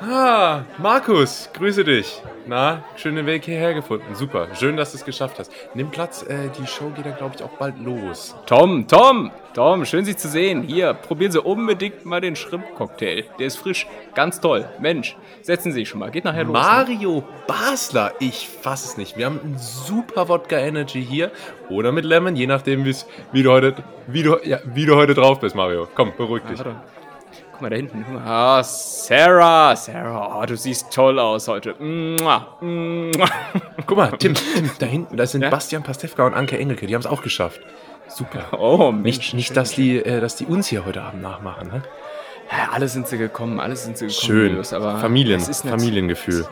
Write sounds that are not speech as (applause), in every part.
Ah, Markus, grüße dich. Na, schönen Weg hierher gefunden. Super, schön, dass du es geschafft hast. Nimm Platz, äh, die Show geht ja, glaube ich, auch bald los. Tom, Tom, Tom, schön Sie zu sehen. Hier, probieren Sie unbedingt mal den Shrimp-Cocktail. Der ist frisch, ganz toll. Mensch, setzen Sie sich schon mal, geht nachher los. ne? Mario Basler, ich fass es nicht. Wir haben einen super Wodka Energy hier oder mit Lemon, je nachdem, wie, du heute, wie, du, ja, wie du heute drauf bist, Mario. Komm, beruhig dich. Warte. Guck mal da hinten. Ah, Sarah, Sarah, oh, du siehst toll aus heute. Mua, mua. (laughs) Guck mal, Tim, Tim, da hinten, da sind Ja? Bastian Pastewka und Anke Engelke, die haben es auch geschafft. Super. Oh, Mensch. Nicht, nicht dass, die, äh, dass die uns hier heute Abend nachmachen. Ne? Ja, alle sind sie gekommen, alle sind sie gekommen. Schön. Julius, aber Familien, ist Familiengefühl.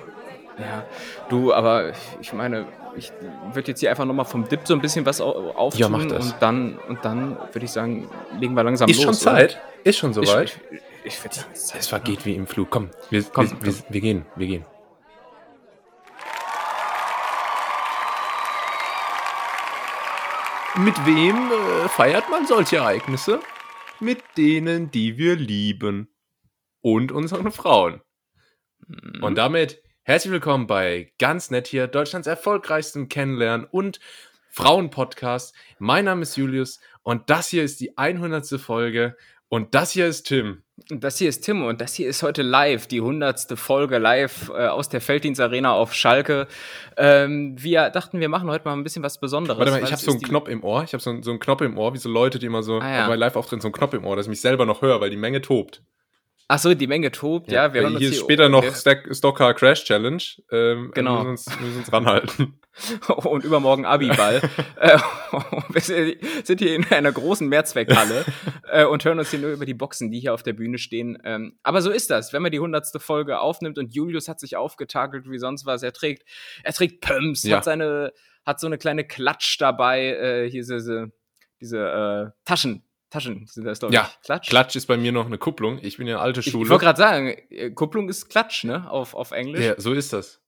Ja, du, aber ich meine, ich würde jetzt hier einfach nochmal vom Dip so ein bisschen was au- auftun Ja, mach das. und dann, und dann würde ich sagen, legen wir langsam Ist los. schon oder? Zeit? Ist schon soweit? ich, ich würde sagen, es vergeht wie im Flug. Komm, wir, Komm, wir, wir, wir gehen, wir gehen. Mit wem äh, feiert man solche Ereignisse? Mit denen, die wir lieben. Und unseren Frauen. Mhm. Und damit herzlich willkommen bei Ganz Nett hier, Deutschlands erfolgreichstem Kennenlernen und Frauenpodcast. Mein Name ist Julius und das hier ist die 100. Folge und das hier ist Tim. Und das hier ist Tim und das hier ist heute live, die hundertste Folge live äh, aus der Felddienstarena auf Schalke. Ähm, wir dachten, wir machen heute mal ein bisschen was Besonderes. Warte mal, ich habe so einen Knopf im Ohr. Ich habe so, einen- so einen Knopf im Ohr, wie so Leute, die immer so Ah, ja. bei Live-Auftritten so einen Knopf im Ohr, dass ich mich selber noch höre, weil die Menge tobt. Ach so, die Menge tobt, ja. wir weil hören hier ist später noch Stack, Stockcar Crash Challenge. Ähm, Genau. Wir müssen uns, wir müssen uns ranhalten. (laughs) und übermorgen Abiball. (laughs) äh, (laughs) wir sind hier in einer großen Mehrzweckhalle äh, und hören uns hier nur über die Boxen, die hier auf der Bühne stehen. Ähm, aber so ist das, wenn man die hundertste Folge aufnimmt und Julius hat sich aufgetakelt wie sonst was. Er trägt, er trägt Pumps, Ja. hat seine, hat so eine kleine Klatsch dabei, äh, hier diese, diese äh, Taschen. Taschen sind das, glaube Ja, ich. Klatsch. Klatsch ist bei mir noch eine Kupplung. Ich bin ja alte Ich, ich Schule. wollte gerade sagen, äh, Kupplung ist Klatsch, ne? Auf, auf Englisch. ja, so ist das.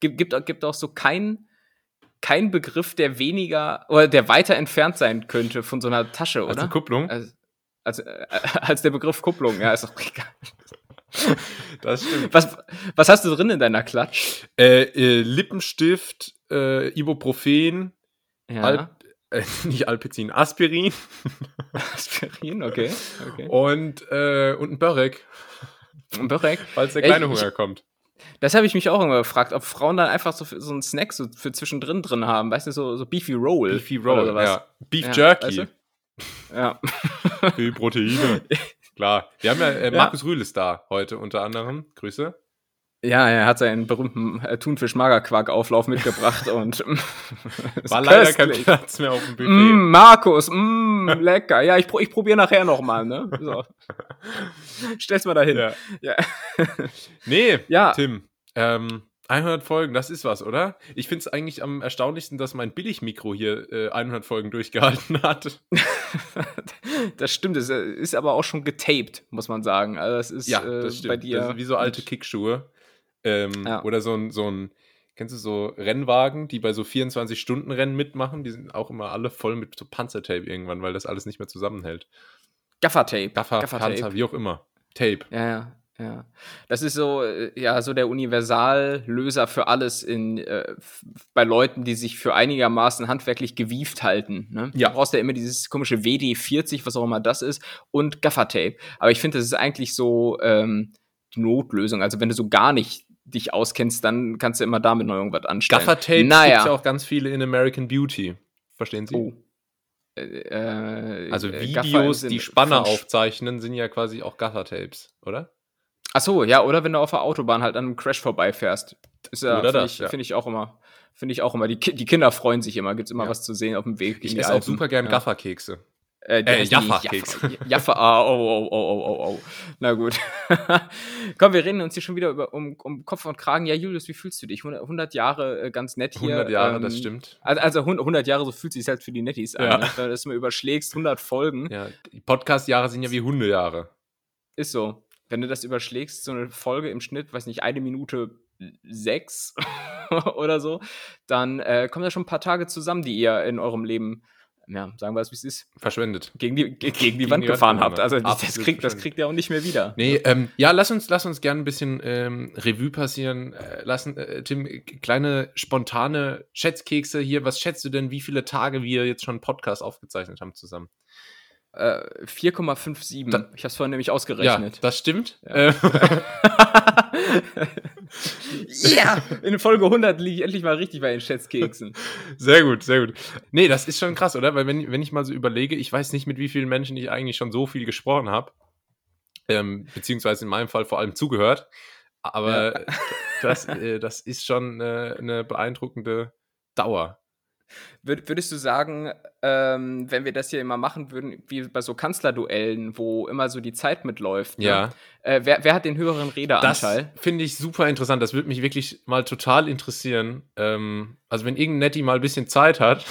gibt, gibt, gibt auch so kein, kein Begriff, der weniger oder der weiter entfernt sein könnte von so einer Tasche, oder? eine Kupplung. als, als, äh, als der Begriff Kupplung, ja, ist doch egal. (laughs) Das stimmt. Was, was hast du drin in deiner Klatsch? Äh, äh, Lippenstift, äh, Ibuprofen, Ja. Alp, äh, (laughs) nicht Alpizin, Aspirin (laughs) Aspirin, okay. okay. und, äh, und ein Börek, Und Börek. falls der kleine ich- Hunger kommt. Das habe ich mich auch immer gefragt, ob Frauen dann einfach so, so einen Snack so für zwischendrin drin haben. Weißt du, so, so Beefy Roll. Beefy oder Roll, sowas. ja. Beef Ja, Jerky. weißt du? Ja. Die Proteine. (laughs) Klar. Wir haben ja, äh, Ja. Markus Rühl ist da heute unter anderem. Grüße. Ja, er hat seinen berühmten äh, Thunfisch-Magerquark-Auflauf mitgebracht (laughs) und War (laughs) leider kein köstlich. Platz mehr auf dem Buffet. Mm, Markus, mm, lecker. Ja, ich, pro, ich probiere nachher nochmal, ne? So. (laughs) Stell's mal dahin. Ja. Ja. Nee, Ja. Tim. Ähm, 100 Folgen, das ist was, oder? Ich finde es eigentlich am erstaunlichsten, dass mein Billigmikro hier äh, 100 Folgen durchgehalten hat. Das stimmt, es äh, ist aber auch schon getaped, muss man sagen. Also das ist äh, bei dir. Das ist wie so alte Kickschuhe. Ähm, Ja. Oder so ein, so ein, kennst du so Rennwagen, die bei so 24-Stunden-Rennen mitmachen? Die sind auch immer alle voll mit so Panzertape irgendwann, weil das alles nicht mehr zusammenhält. Gaffertape. Gaffer, Gaffertape. Panzer, wie auch immer. Tape. Ja, ja, ja. Das ist so, äh, ja, so der Universallöser für alles in, äh, bei Leuten, die sich für einigermaßen handwerklich gewieft halten. Ne? Ja. Du brauchst ja immer dieses komische WD-40, was auch immer das ist, und Gaffertape. Aber ich finde, das ist eigentlich so ähm, die Notlösung. Also wenn du so gar nicht dich auskennst, dann kannst du immer damit noch irgendwas anstellen. Gaffertape naja. gibt ja auch ganz viele in American Beauty. Verstehen Sie? Oh. Äh, äh, Also äh, Videos, die Spanner aufzeichnen, sind ja quasi auch Gaffertapes, oder? Ach so, ja, oder wenn du auf der Autobahn halt an einem Crash vorbeifährst. Ist ja, Oder finde das, ich, ja. find ich auch immer. Finde ich auch immer. Die, Ki die Kinder freuen sich immer. Gibt's immer Ja. was zu sehen auf dem Weg. Ich esse auch super gern ja. Gafferkekse. Äh, Äh, Jaffa-Keks. Jaffa, Jaffa, ah, oh, oh, oh, oh, oh, oh. Na gut. (laughs) Komm, wir reden uns hier schon wieder über, um, um Kopf und Kragen. Ja, Julius, wie fühlst du dich? 100, 100 Jahre, äh, ganz nett hier. 100 Jahre, ähm, das stimmt. Also, also 100 Jahre, so fühlt sich halt für die Netties an. Ja. Ne? Wenn du das mal überschlägst, 100 Folgen. Ja, die Podcast-Jahre sind ja wie Hundejahre. Ist so. Wenn du das überschlägst, so eine Folge im Schnitt, weiß nicht, eine Minute sechs (laughs) oder so, dann äh, kommen da schon ein paar Tage zusammen, die ihr in eurem Leben ja, sagen wir es, wie es ist, Verschwendet. gegen die, ge- gegen die Gegen Wand die gefahren habt. Also das kriegt, das kriegt ihr auch nicht mehr wieder. Nee, ähm, ja, lass uns, lass uns gerne ein bisschen ähm, Revue passieren äh, lassen. Äh, Tim, äh, kleine spontane Schätzkekse hier. Was schätzt du denn, wie viele Tage wir jetzt schon einen Podcast aufgezeichnet haben zusammen? Äh, 4,57. Da- ich habe es vorhin nämlich Ja, ausgerechnet. das stimmt. Ja. (laughs) (laughs) Ja, (laughs) in Folge 100 liege ich endlich mal richtig bei den Schätzkeksen. sehr gut, sehr gut. Nee, das ist schon krass, oder? Weil wenn, wenn ich mal so überlege, ich weiß nicht, mit wie vielen Menschen ich eigentlich schon so viel gesprochen habe. Ähm, beziehungsweise in meinem Fall vor allem zugehört. Aber das, äh, das ist schon äh, eine beeindruckende Dauer. Würd, würdest du sagen, ähm, wenn wir das hier immer machen würden, wie bei so Kanzlerduellen, wo immer so die Zeit mitläuft, ne? Ja. äh, wer, wer hat den höheren Das Redeanteil? finde ich super interessant. Das würde mich wirklich mal total interessieren. Ähm, also wenn irgendein Netti mal ein bisschen Zeit hat,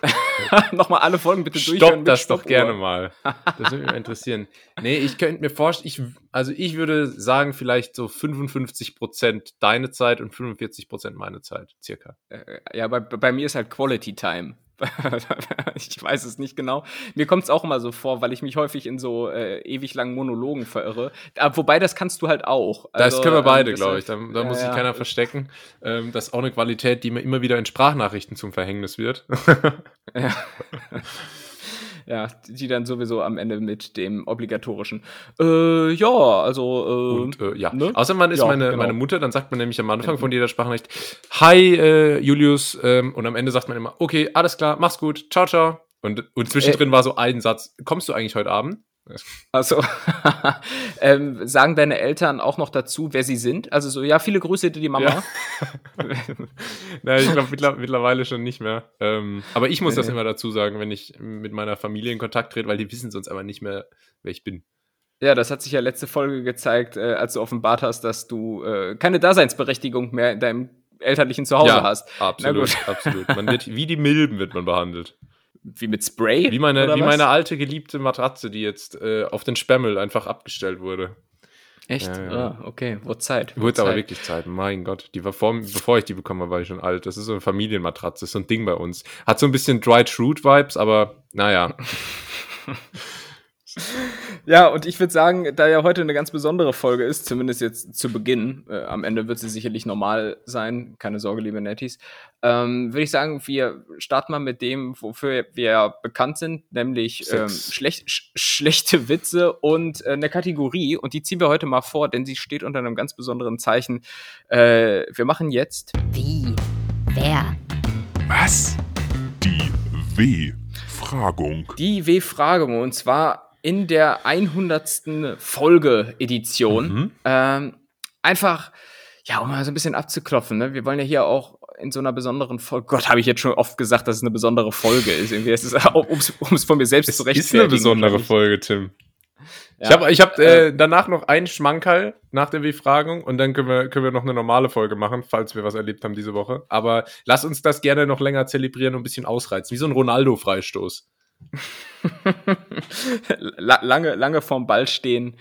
(laughs) Nochmal alle Folgen bitte durchhören stopp das doch Stoppuhr. gerne mal. Das würde mich mal interessieren. (laughs) Nee, ich könnte mir vorstellen, ich, also ich würde sagen, vielleicht so 55% deine Zeit und 45% meine Zeit, circa. Äh, Ja, bei, bei mir ist halt Quality Time. (laughs) ich weiß es nicht genau. Mir kommt es auch immer so vor, weil ich mich häufig in so äh, ewig langen Monologen verirre. Aber wobei, das kannst du halt auch. Das Also, können wir ähm, beide, das- glaube ich. Da, da ja, muss sich ja. keiner verstecken. Ähm, das ist auch eine Qualität, die mir immer wieder in Sprachnachrichten zum Verhängnis wird. Ja. (laughs) (laughs) ja, die dann sowieso am Ende mit dem obligatorischen. Äh, ja, also. Äh, Und äh, ja, ne? außer man ist Ja, meine, genau. meine Mutter, dann sagt man nämlich am Anfang von jeder Sprachnachricht, Hi äh, Julius, ähm, und am Ende sagt man immer, okay, alles klar, mach's gut, ciao, ciao. Und, und Äh. zwischendrin war so ein Satz, kommst du eigentlich heute Abend? Also, (laughs) ähm, sagen deine Eltern auch noch dazu, wer sie sind? Also so, ja, viele Grüße die Mama. (laughs) Nein, ich glaube mittler, mittlerweile schon nicht mehr. Ähm, aber ich muss Nee, das nee. immer dazu sagen, wenn ich mit meiner Familie in Kontakt trete, weil die wissen sonst aber nicht mehr, wer ich bin. Ja, das hat sich ja letzte Folge gezeigt, äh, als du offenbart hast, dass du äh, keine Daseinsberechtigung mehr in deinem elterlichen Zuhause hast. absolut, absolut. Man (laughs) wird, wie die Milben wird man behandelt. Wie mit Spray? Wie meine, wie was? meine alte geliebte Matratze, die jetzt äh, auf den Sperrmüll einfach abgestellt wurde. Echt? Ja, ja. Ah, okay, wurde Zeit. Wurde aber Zeit. wirklich Zeit. Mein Gott, die war vor, bevor ich die bekommen habe, war ich schon alt. Das ist so eine Familienmatratze, ist so ein Ding bei uns. Hat so ein bisschen Dried Fruit Vibes, aber naja. (laughs) Ja, und ich würde sagen, da ja heute eine ganz besondere Folge ist, zumindest jetzt zu Beginn, äh, am Ende wird sie sicherlich normal sein, keine Sorge, liebe Netties, ähm, würde ich sagen, wir starten mal mit dem, wofür wir ja bekannt sind, nämlich ähm, schlecht, sch schlechte Witze und äh, eine Kategorie, und die ziehen wir heute mal vor, denn sie steht unter einem ganz besonderen Zeichen. Äh, wir machen jetzt Wie? Wer? Was? Die W-Fragung. die W-Fragung, und zwar in der 100. Folge-Edition. Mhm. Ähm, einfach, ja, um mal so ein bisschen abzuklopfen. Ne? Wir wollen ja hier auch in so einer besonderen Folge. Gott, habe ich jetzt schon oft gesagt, dass es eine besondere Folge ist. Irgendwie, es ist, (laughs) um es von mir selbst Es zu ist eine besondere ich. Folge, Tim. Ich Ja. habe ich hab, äh, danach noch einen Schmankerl nach der Befragung und dann können wir, können wir noch eine normale Folge machen, falls wir was erlebt haben diese Woche. Aber lass uns das gerne noch länger zelebrieren und ein bisschen ausreizen. Wie so ein Ronaldo-Freistoß. (laughs) La lange, lange vorm Ball stehen,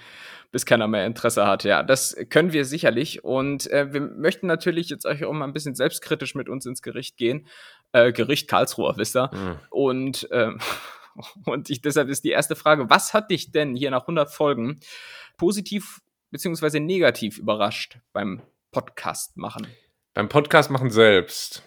bis keiner mehr Interesse hat. Ja, das können wir sicherlich. Und äh, wir möchten natürlich jetzt euch auch mal ein bisschen selbstkritisch mit uns ins Gericht gehen. Äh, Gericht Karlsruher, wisst ihr? Mhm. Und, ähm, (laughs) und ich, deshalb ist die erste Frage, was hat dich denn hier nach 100 Folgen positiv beziehungsweise negativ überrascht beim Podcast machen? Beim Podcast machen selbst.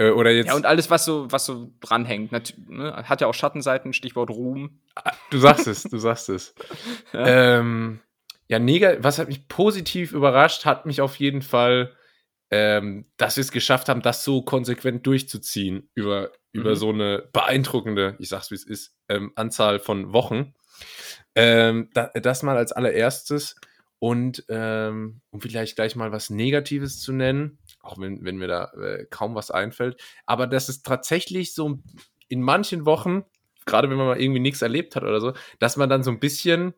Äh, oder jetzt. Ja, und alles, was so, was so dranhängt. Ne? Hat ja auch Schattenseiten, Stichwort Ruhm. Du sagst es, du sagst es. (laughs) Ja. Ähm, ja, was hat mich positiv überrascht, hat mich auf jeden Fall, ähm, dass wir es geschafft haben, das so konsequent durchzuziehen über, über Mhm. so eine beeindruckende, ich sag's wie es ist, ähm, Anzahl von Wochen. Ähm, da, das mal als allererstes und ähm, um vielleicht gleich mal was Negatives zu nennen, auch wenn, wenn mir da äh, kaum was einfällt, aber dass es tatsächlich so in manchen Wochen, gerade wenn man mal irgendwie nichts erlebt hat oder so, dass man dann so ein bisschen,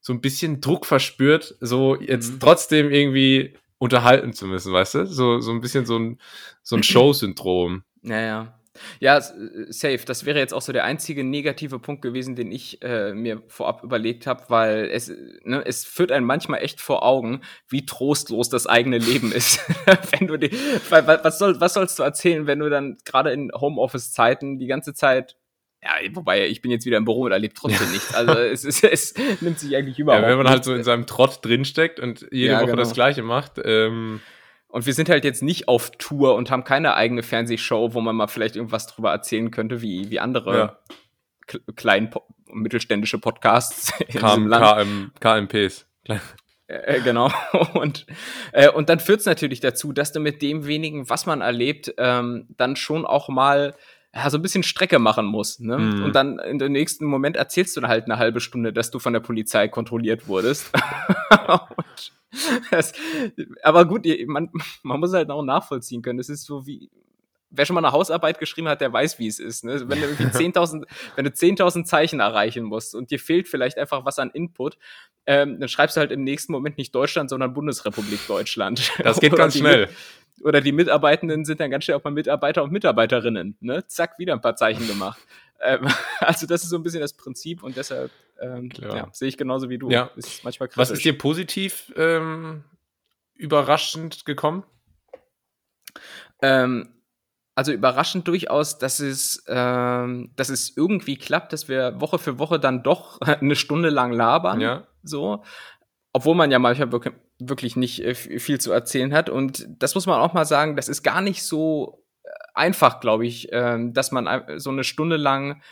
so ein bisschen Druck verspürt, so jetzt Mhm. trotzdem irgendwie unterhalten zu müssen, weißt du? So, so ein bisschen so ein, so ein (clears throat) Show-Syndrom. Ja, ja. Ja, äh, safe. Das wäre jetzt auch so der einzige negative Punkt gewesen, den ich äh, mir vorab überlegt habe, weil es, äh, ne, es führt einen manchmal echt vor Augen, wie trostlos das eigene Leben ist. (laughs) wenn du die, was, soll, was sollst du erzählen, wenn du dann gerade in Homeoffice-Zeiten die ganze Zeit Ja, wobei ich bin jetzt wieder im Büro und erlebe trotzdem (laughs) nichts. Also es, ist, es nimmt sich eigentlich überhaupt Ja, wenn man halt so in seinem Trott drinsteckt und jede Ja, Woche genau. das Gleiche macht, ähm, Und wir sind halt jetzt nicht auf Tour und haben keine eigene Fernsehshow, wo man mal vielleicht irgendwas drüber erzählen könnte, wie, wie andere Ja. kle- kleinen po mittelständische Podcasts (laughs) in KM, Land. KM, KMPs. Äh, genau. (laughs) Und, äh, und dann führt es natürlich dazu, dass du mit dem wenigen, was man erlebt, ähm, dann schon auch mal ja, so ein bisschen Strecke machen musst. Ne? Mhm. Und dann in dem nächsten Moment erzählst du dann halt eine halbe Stunde, dass du von der Polizei kontrolliert wurdest. (laughs) und (laughs) das, aber gut, man, man muss halt auch nachvollziehen können. Es ist so wie, wer schon mal eine Hausarbeit geschrieben hat, der weiß, wie es ist. Ne? Wenn du irgendwie (laughs) 10.000, wenn du 10.000 Zeichen erreichen musst und dir fehlt vielleicht einfach was an Input, ähm, dann schreibst du halt im nächsten Moment nicht Deutschland, sondern Bundesrepublik Deutschland. (laughs) Das geht ganz schnell. Oder die Mitarbeitenden sind dann ganz schnell auch mal Mitarbeiter und Mitarbeiterinnen. Ne? Zack, wieder ein paar Zeichen gemacht. Ähm, (laughs) also das ist so ein bisschen das Prinzip und deshalb ähm, ja, sehe ich genauso wie du. Ja. Ist manchmal kritisch. Was ist dir positiv ähm, überraschend gekommen? Ähm, also überraschend durchaus, dass es, ähm, dass es irgendwie klappt, dass wir Woche für Woche dann doch (laughs) eine Stunde lang labern. Ja. So. Obwohl man ja manchmal wirklich, nicht äh, viel zu erzählen hat. Und das muss man auch mal sagen, das ist gar nicht so einfach, glaube ich, ähm, dass man so eine Stunde lang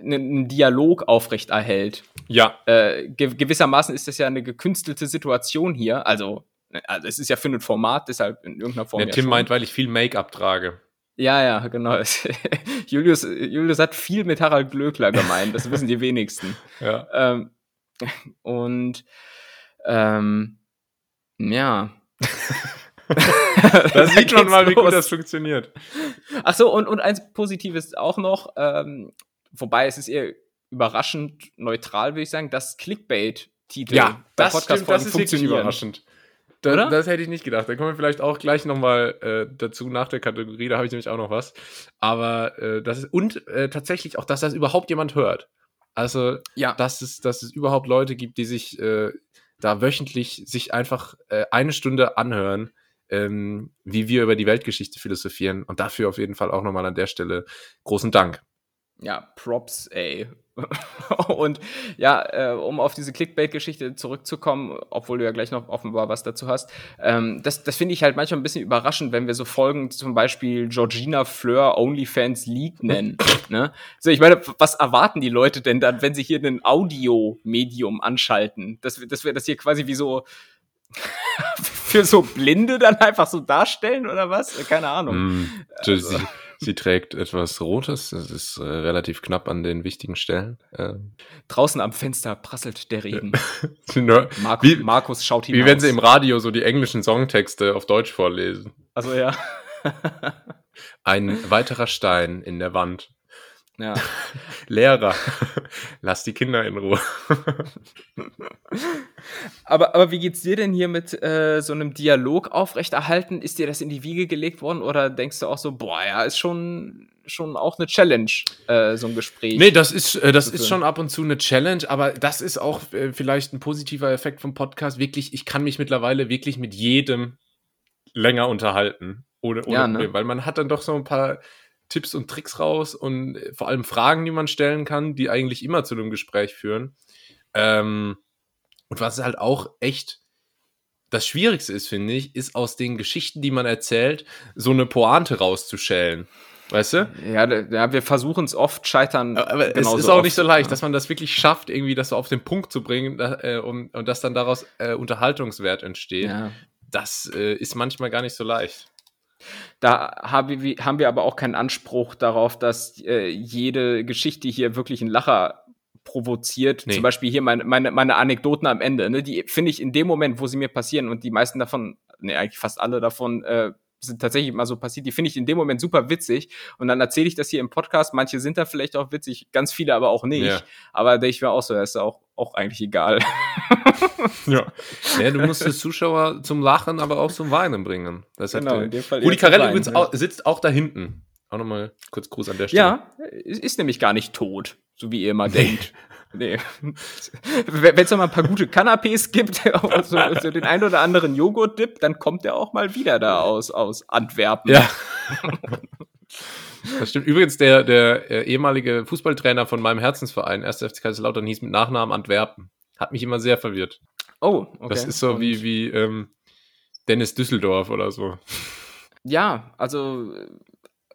einen, Dialog aufrechterhält. Ja. Äh, ge gewissermaßen ist das ja eine gekünstelte Situation hier. Also, ne, also es ist ja für ein Format, deshalb in irgendeiner Form. Der ja Tim schon. meint, weil ich viel Make-up trage. Ja, ja, genau. (laughs) Julius, Julius hat viel mit Harald Glöckler gemeint, das wissen die wenigsten. (laughs) Ja. Ähm, und ähm, ja. (laughs) (laughs) Da sieht man mal, wie gut los. das funktioniert. Ach so, und, und eins Positives auch noch, ähm, wobei es ist eher überraschend neutral, würde ich sagen, dass Clickbait-Titel Ja, das stimmt, das ist wirklich funktionieren. überraschend. Da, Oder? Das hätte ich nicht gedacht. Da kommen wir vielleicht auch gleich nochmal äh, dazu nach der Kategorie. Da habe ich nämlich auch noch was. Aber äh, das ist, und äh, tatsächlich auch, dass das überhaupt jemand hört. Also, Ja. dass es, dass es überhaupt Leute gibt, die sich äh, da wöchentlich sich einfach äh, eine Stunde anhören, ähm, wie wir über die Weltgeschichte philosophieren. Und dafür auf jeden Fall auch nochmal an der Stelle großen Dank. Ja, Props, ey. (laughs) und ja, äh, um auf diese Clickbait-Geschichte zurückzukommen, obwohl du ja gleich noch offenbar was dazu hast, ähm, das, das finde ich halt manchmal ein bisschen überraschend, wenn wir so Folgen zum Beispiel Georgina Fleur OnlyFans League nennen. (laughs) ne? So, ich meine, was erwarten die Leute denn dann, wenn sie hier ein Audio-Medium anschalten? Dass wir, dass wir das hier quasi wie so für so Blinde dann einfach so darstellen oder was? Keine Ahnung. Mm, Also. sie, sie trägt etwas Rotes. Das ist äh, relativ knapp an den wichtigen Stellen. Ähm, Draußen am Fenster prasselt der Regen. (laughs) nur- Mark Wie- Markus schaut hinaus. Wie wenn sie im Radio so die englischen Songtexte auf Deutsch vorlesen. Also ja. Ein weiterer Stein in der Wand. Ja. (laughs) Lehrer, lass die Kinder in Ruhe. Aber, aber wie geht's dir denn hier mit äh, so einem Dialog aufrechterhalten? Ist dir das in die Wiege gelegt worden oder denkst du auch so, boah, ja, ist schon, schon auch eine Challenge, äh, so ein Gespräch? Nee, das ist, äh, das ist schon ab und zu eine Challenge, aber das ist auch äh, vielleicht ein positiver Effekt vom Podcast. Wirklich, ich kann mich mittlerweile wirklich mit jedem länger unterhalten. Ohne, ohne Ja, ne? Problem, weil man hat dann doch so ein paar Tipps und Tricks raus und äh, vor allem Fragen, die man stellen kann, die eigentlich immer zu einem Gespräch führen. Ähm, und was halt auch echt das Schwierigste ist, finde ich, ist aus den Geschichten, die man erzählt, so eine Pointe rauszuschälen. Weißt du? Ja, ja, wir versuchen es oft, scheitern. Aber es ist auch oft. nicht so leicht, dass man das wirklich schafft, irgendwie das so auf den Punkt zu bringen äh, um, und dass dann daraus äh, Unterhaltungswert entsteht. Ja. Das äh, ist manchmal gar nicht so leicht. Da haben wir, aber auch keinen Anspruch darauf, dass äh, jede Geschichte hier wirklich einen Lacher provoziert. Nee. Zum Beispiel hier meine, meine, meine Anekdoten am Ende. Ne? Die finde ich in dem Moment, wo sie mir passieren und die meisten davon, ne, eigentlich fast alle davon, äh, sind tatsächlich mal so passiert, die finde ich in dem Moment super witzig. Und dann erzähle ich das hier im Podcast. Manche sind da vielleicht auch witzig, ganz viele aber auch nicht. Ja. Aber ich mir auch so, das ist auch, auch eigentlich egal. (laughs) Ja. ja. Du musst den Zuschauer zum Lachen, aber auch zum Weinen bringen. Das hat, Genau, in dem Fall Rudi Carell übrigens ja. auch, sitzt auch da hinten. Auch nochmal kurz Gruß an der Stelle. Ja, es ist nämlich gar nicht tot, so wie ihr immer denkt. Nee. (laughs) Wenn es noch mal ein paar gute Canapés gibt, (laughs) also, also den ein oder anderen Joghurt-Dip, dann kommt er auch mal wieder da aus, aus Antwerpen. Ja. Das stimmt. Übrigens, der, der äh, ehemalige Fußballtrainer von meinem Herzensverein, 1. FC Kaiserslautern, hieß mit Nachnamen Antwerpen. Hat mich immer sehr verwirrt. Oh, okay. Das ist so Und- wie, wie ähm, Dennis Düsseldorf oder so. Ja, also äh,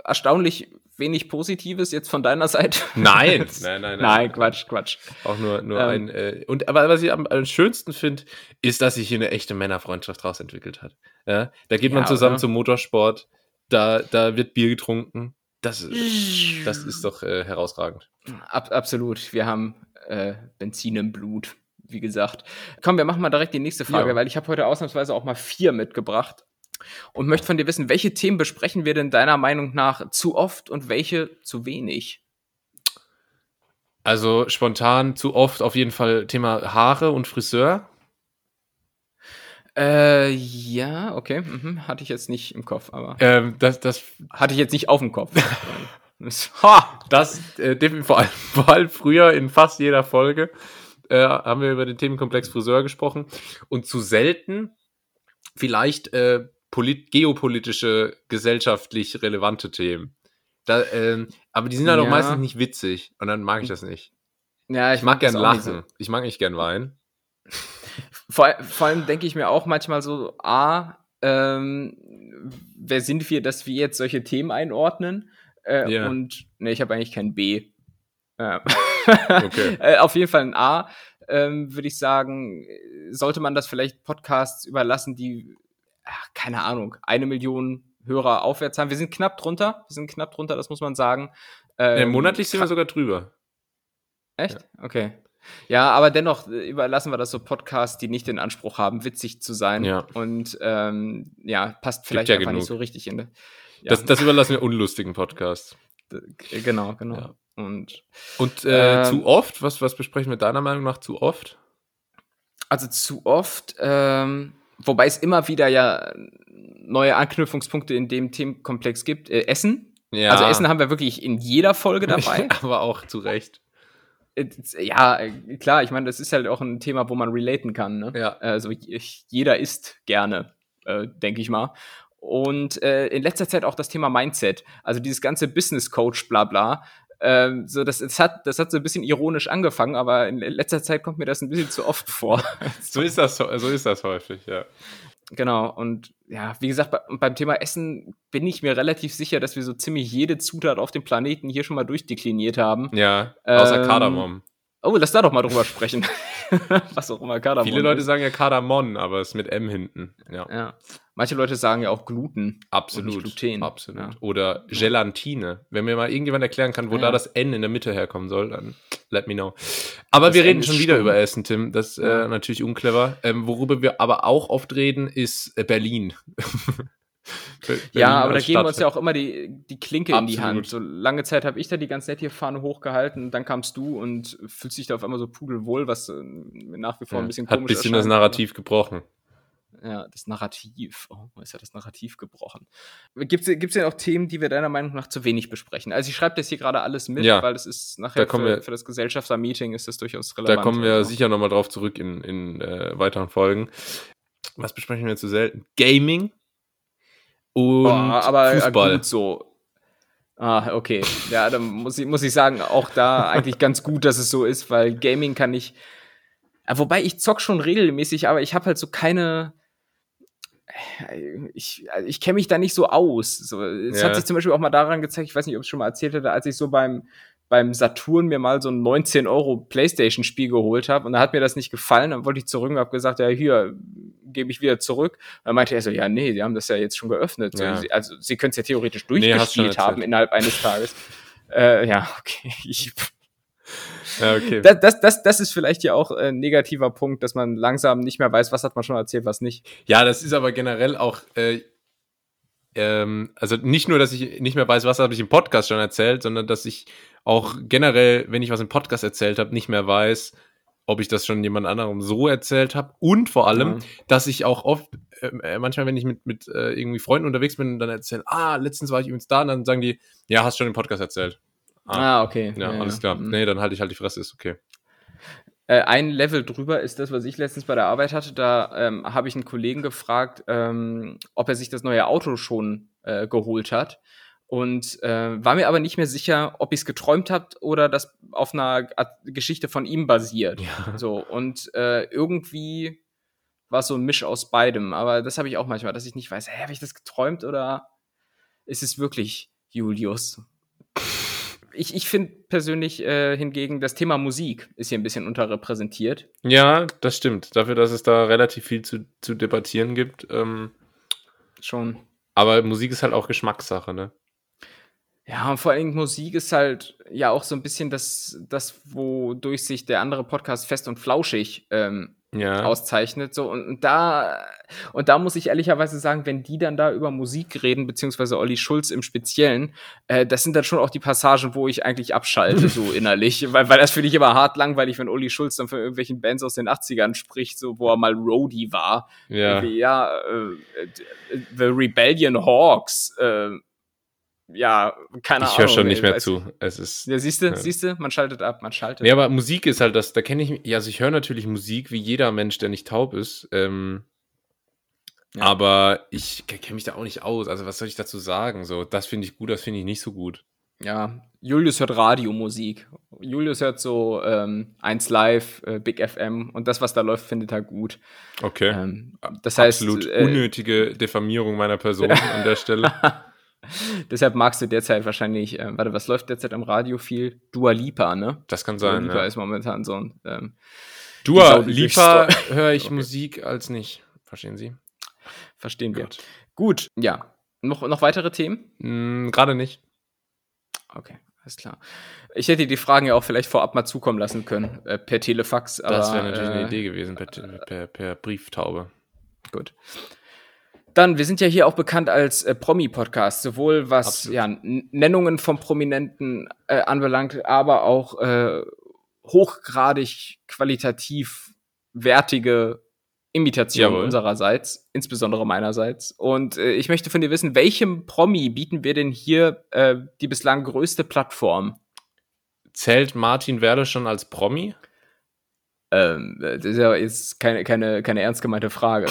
erstaunlich wenig Positives jetzt von deiner Seite. (laughs) Nein, nein, nein, Nein, Quatsch, Quatsch. Auch nur, nur Ähm. ein. Äh, und aber was ich am, am schönsten finde, ist, dass sich hier eine echte Männerfreundschaft draus entwickelt hat. Ja? Da geht man Ja, zusammen oder? zum Motorsport, da, da wird Bier getrunken. Das, das ist doch äh, herausragend. Ab, absolut. Wir haben äh, Benzin im Blut, wie gesagt. Komm, wir machen mal direkt die nächste Frage, Ja. weil ich habe heute ausnahmsweise auch mal vier mitgebracht und möchte von dir wissen, welche Themen besprechen wir denn deiner Meinung nach zu oft und welche zu wenig? Also spontan zu oft auf jeden Fall Thema Haare und Friseur. Äh, ja, okay. Mhm, hatte ich jetzt nicht im Kopf, aber Ähm, das, das, hatte ich jetzt nicht auf dem Kopf. (laughs) Ha! das äh, definitiv vor allem, (laughs) vor allem früher in fast jeder Folge äh, haben wir über den Themenkomplex Friseur gesprochen. Und zu selten vielleicht äh, polit geopolitische, gesellschaftlich relevante Themen. Da, ähm, aber die sind dann Ja. auch meistens nicht witzig und dann mag ich das nicht. Ja, Ich mag gern das auch nicht lachen. Ich mag nicht gern weinen. Vor, vor allem denke ich mir auch manchmal so, A, ähm, wer sind wir, dass wir jetzt solche Themen einordnen? Äh, Ja. Und ne, ich habe eigentlich kein B. Ja. Okay. (laughs) äh, auf jeden Fall ein A, ähm, würde ich sagen, sollte man das vielleicht Podcasts überlassen, die, ach, keine Ahnung, eine Million Hörer aufwärts haben. Wir sind knapp drunter, wir sind knapp drunter, das muss man sagen. Äh, Ähm, monatlich sind wir sogar drüber. Echt? Okay. Ja, aber dennoch äh, überlassen wir das so Podcasts, die nicht den Anspruch haben, witzig zu sein. Ja. Und ähm, ja, passt vielleicht ja einfach genug. nicht so richtig in. Ja, Das, das überlassen wir unlustigen Podcasts. d- genau, genau. Ja. Und Und äh, Ähm, zu oft, was, was besprechen wir deiner Meinung nach zu oft? also zu oft, ähm, wobei es immer wieder ja neue Anknüpfungspunkte in dem Themenkomplex gibt. Äh, Essen. Ja. Also Essen haben wir wirklich in jeder Folge (laughs) dabei. aber auch zu Recht. Ja, klar, ich meine, das ist halt auch ein Thema, wo man relaten kann. Ne? Ja. Also jeder isst gerne, äh, denke ich mal. Und äh, in letzter Zeit auch das Thema Mindset, also dieses ganze Business Coach, bla bla. Ähm, so, das, das, hat, das hat so ein bisschen ironisch angefangen, aber in letzter Zeit kommt mir das ein bisschen zu oft vor. (laughs) So ist das, so ist das häufig, ja. Genau, und ja, wie gesagt, bei, beim Thema Essen bin ich mir relativ sicher, dass wir so ziemlich jede Zutat auf dem Planeten hier schon mal durchdekliniert haben. Ja, außer Ähm, Kardamom. Oh, lass da doch mal drüber sprechen. (laughs) (laughs) Was auch immer Kardamom Viele Leute ist. sagen ja Kardamom, aber es ist mit M hinten. Ja, Ja. Manche Leute sagen ja auch Gluten. absolut. Gluten. Absolut. Ja. Oder Gelatine. Wenn mir mal irgendjemand erklären kann, wo Ja. da das N in der Mitte herkommen soll, dann let me know. Aber Das wir reden schon wieder stumm. über Essen, Tim. Das ist äh, natürlich unclever. Ähm, worüber wir aber auch oft reden, ist äh, Berlin. (laughs) Ja, aber da geben wir uns ja auch immer die, die Klinke in die Absolut. Hand. So lange Zeit habe ich da die ganz nett hier Fahne hochgehalten und dann kamst du und fühlst dich da auf einmal so pudelwohl, was äh, nach wie vor Ja, ein bisschen Hat ein komisch bisschen das. Narrativ gebrochen. Ja, das Narrativ. Oh, ist ja das Narrativ gebrochen. Gibt es denn auch Themen, die wir deiner Meinung nach zu wenig besprechen? Also ich schreibe das hier gerade alles mit, Ja. weil es ist nachher Da für, wir- für das Gesellschaftsmeeting ist das durchaus relevant. Da kommen wir Also. sicher nochmal drauf zurück in, in äh, weiteren Folgen. Was besprechen wir zu selten? Gaming und Boah, aber äh, Fußball. gut so. Ah, okay. Ja, dann muss ich, muss ich sagen, auch da eigentlich ganz gut, dass es so ist, weil Gaming kann ich. Wobei ich zock schon regelmäßig, aber ich habe halt so keine. Ich, ich kenne mich da nicht so aus. So, es Ja. hat sich zum Beispiel auch mal daran gezeigt, ich weiß nicht, ob ich es schon mal erzählt hätte, als ich so beim, beim Saturn mir mal so ein 19 Euro Playstation-Spiel geholt habe und da hat mir das nicht gefallen, dann wollte ich zurück und habe gesagt, ja, hier, gebe ich wieder zurück. Dann meinte er so, ja, nee, die haben das ja jetzt schon geöffnet. So, Ja. sie, also sie können es ja theoretisch Nee, durchgespielt haben erzählt. innerhalb eines Tages. (laughs) äh, ja, okay. (laughs) Ich, Ja, okay. das, das, das, das ist vielleicht ja auch ein negativer Punkt, dass man langsam nicht mehr weiß, was hat man schon erzählt, was nicht. Ja, das ist aber generell auch, äh, ähm, also nicht nur, dass ich nicht mehr weiß, was habe ich im Podcast schon erzählt, sondern dass ich auch generell, wenn ich was im Podcast erzählt habe, nicht mehr weiß, ob ich das schon jemand anderem so erzählt habe. Und vor allem, Ja. dass ich auch oft, ähm, äh, manchmal, wenn ich mit, mit äh, irgendwie Freunden unterwegs bin und dann erzählen, ah, letztens war ich übrigens da, und dann sagen die, ja, hast schon im Podcast erzählt. Ah, okay. Ja, alles klar. Mhm. Nee, dann halte ich halt die Fresse, ist okay. Äh, ein Level drüber ist das, was ich letztens bei der Arbeit hatte. Da ähm, habe ich einen Kollegen gefragt, ähm, ob er sich das neue Auto schon äh, geholt hat. und äh, war mir aber nicht mehr sicher, ob ich es geträumt habe oder das auf einer Geschichte von ihm basiert. Ja. So und äh, irgendwie war es so ein Misch aus beidem. Aber das habe ich auch manchmal, dass ich nicht weiß, hä, habe ich das geträumt oder ist es wirklich Julius? Ich, ich finde persönlich äh, hingegen, das Thema Musik ist hier ein bisschen unterrepräsentiert. Ja, das stimmt. Dafür, dass es da relativ viel zu, zu debattieren gibt. Ähm, Schon. aber Musik ist halt auch Geschmackssache, ne? Ja, und vor allen Dingen Musik ist halt ja auch so ein bisschen das, das wodurch sich der andere Podcast fest und flauschig ähm, Ja. auszeichnet. So, und, und da, und da muss ich ehrlicherweise sagen, wenn die dann da über Musik reden, beziehungsweise Olli Schulz im Speziellen, äh, das sind dann schon auch die Passagen, wo ich eigentlich abschalte, (laughs) so innerlich. Weil, weil das finde ich immer hart langweilig, wenn Olli Schulz dann von irgendwelchen Bands aus den 80ern spricht, so wo er mal Roadie war. ja. Ja, äh, äh, The Rebellion Hawks, äh, ja, keine Ahnung. Ich höre schon nicht mehr zu. Es ist. Ja, siehst du, Ja. siehst du, man schaltet ab, man schaltet. Nee, aber Musik ist halt das, da kenne ich mich, ja, also ich höre natürlich Musik wie jeder Mensch, der nicht taub ist. Ähm, Ja. Aber ich kenne mich da auch nicht aus. Also, was soll ich dazu sagen? So, das finde ich gut, das finde ich nicht so gut. Ja, Julius hört Radiomusik. Julius hört so ähm, 1 Live, äh, Big FM und das, was da läuft, findet er gut. Okay. Ähm, das heißt, Absolut äh, unnötige Diffamierung meiner Person an der Stelle. (laughs) (laughs) deshalb magst du derzeit wahrscheinlich, äh, warte, was läuft derzeit am Radio viel? Dua Lipa, ne? Das kann Dua sein. Lipa Ja. ist momentan so ein. Ähm, Dua Lipa (laughs) höre ich Okay. Musik als nicht. Verstehen Sie? verstehen wir. Gut. Gut, ja. Noch, noch weitere Themen? Hm, Gerade nicht. Okay, alles klar. Ich hätte die Fragen ja auch vielleicht vorab mal zukommen lassen können, äh, per Telefax. Das aber, wäre natürlich äh, eine Idee gewesen per, per, per Brieftaube. Gut. Dann, wir sind ja hier auch bekannt als äh, Promi-Podcast, sowohl was Absolut. ja, Nennungen von Prominenten äh, anbelangt, aber auch äh, hochgradig qualitativ wertige Imitationen Jawohl. unsererseits, insbesondere meinerseits. Und äh, ich möchte von dir wissen, welchem Promi bieten wir denn hier äh, die bislang größte Plattform? Zählt Martin Werle schon als Promi? Ähm, das ist ja jetzt keine, keine, keine ernst gemeinte Frage.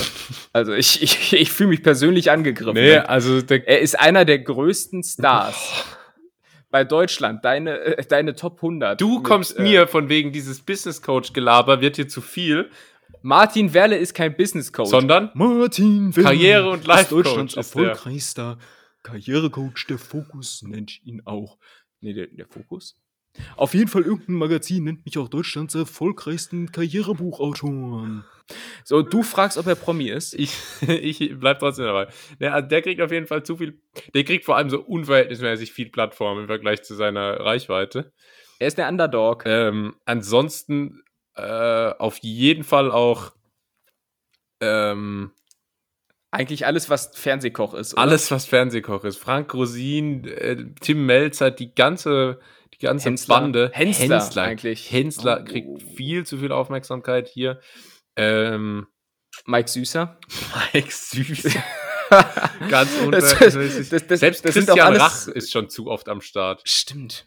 Also ich, ich, ich fühle mich persönlich angegriffen. Nee, also der, Er ist einer der größten Stars bei Deutschland. Deine, äh, deine Top 100. du mit, kommst äh, mir von wegen dieses Business Coach Gelaber wird dir zu viel, Martin Werle ist kein Business Coach. sondern Martin Will Karriere- und ist Life-Coach Deutschlands erfolgreichster Karrierecoach. Der Fokus nennt ihn auch. nee, der, der Fokus. Auf jeden Fall irgendein Magazin nennt mich auch Deutschlands erfolgreichsten Karrierebuchautoren. So, du fragst, ob er Promi ist. ich, (laughs) ich bleib trotzdem dabei. Der, der kriegt auf jeden Fall zu viel, der kriegt vor allem so unverhältnismäßig viel Plattform im Vergleich zu seiner Reichweite. Er ist der Underdog. Ähm, ansonsten äh, auf jeden Fall auch ähm, Eigentlich alles, was Fernsehkoch ist. Oder? alles, was Fernsehkoch ist. Frank Rosin, äh, Tim Melzer, die ganze, die ganze Hensler. Bande. Hensler eigentlich. Hensler Oh. kriegt viel zu viel Aufmerksamkeit hier. Ähm, Mike Süßer. Mike Süß. (laughs) Ganz das- Selbst das Christian alles- Rach ist schon zu oft am Start. Stimmt.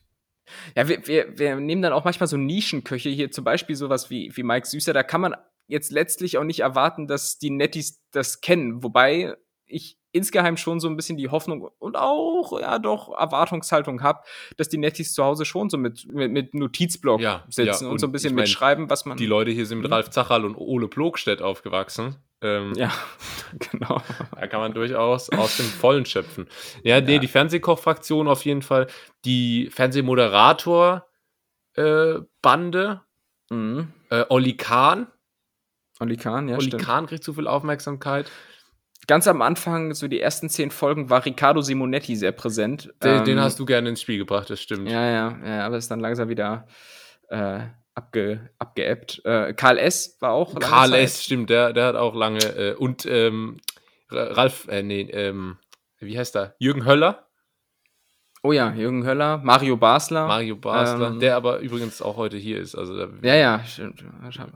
Ja, wir, wir, wir nehmen dann auch manchmal so Nischenköche hier, zum Beispiel sowas wie, wie Mike Süßer. Da kann man jetzt letztlich auch nicht erwarten, dass die Nettis das kennen. Wobei ich insgeheim schon so ein bisschen die Hoffnung und auch, ja doch, Erwartungshaltung habe, dass die Nettis zu Hause schon so mit, mit, mit Notizblock Ja, sitzen ja, und, so und ein bisschen ich mein, mitschreiben, was man. Die Leute hier sind mit Mhm. Ralf Zachal und Ole Plogstedt aufgewachsen. Ähm, Ja, (laughs) genau. Da kann man durchaus aus dem Vollen schöpfen. Ja, nee, Ja. die Fernsehkoch-Fraktion auf jeden Fall. Die Fernsehmoderator-Bande. Mhm. äh, Olli Kahn. Olli Kahn, ja, Olli stimmt. Kahn kriegt zu viel Aufmerksamkeit. Ganz am Anfang, so die ersten zehn Folgen, war Riccardo Simonetti sehr präsent. Den, Ähm, den hast du gerne ins Spiel gebracht, das stimmt. Ja, ja, ja, aber ist dann langsam wieder äh, abge, abgeebbt. Äh, Karl S. war auch. Karl Zeit. S., stimmt, der, der hat auch lange. Äh, und ähm, Ra- Ralf, äh, nee, ähm, wie heißt er? Jürgen Höller, Oh ja, Jürgen Höller, Mario Basler. Mario Basler, Ähm, der aber übrigens auch heute hier ist. Also Ja, ja, stimmt.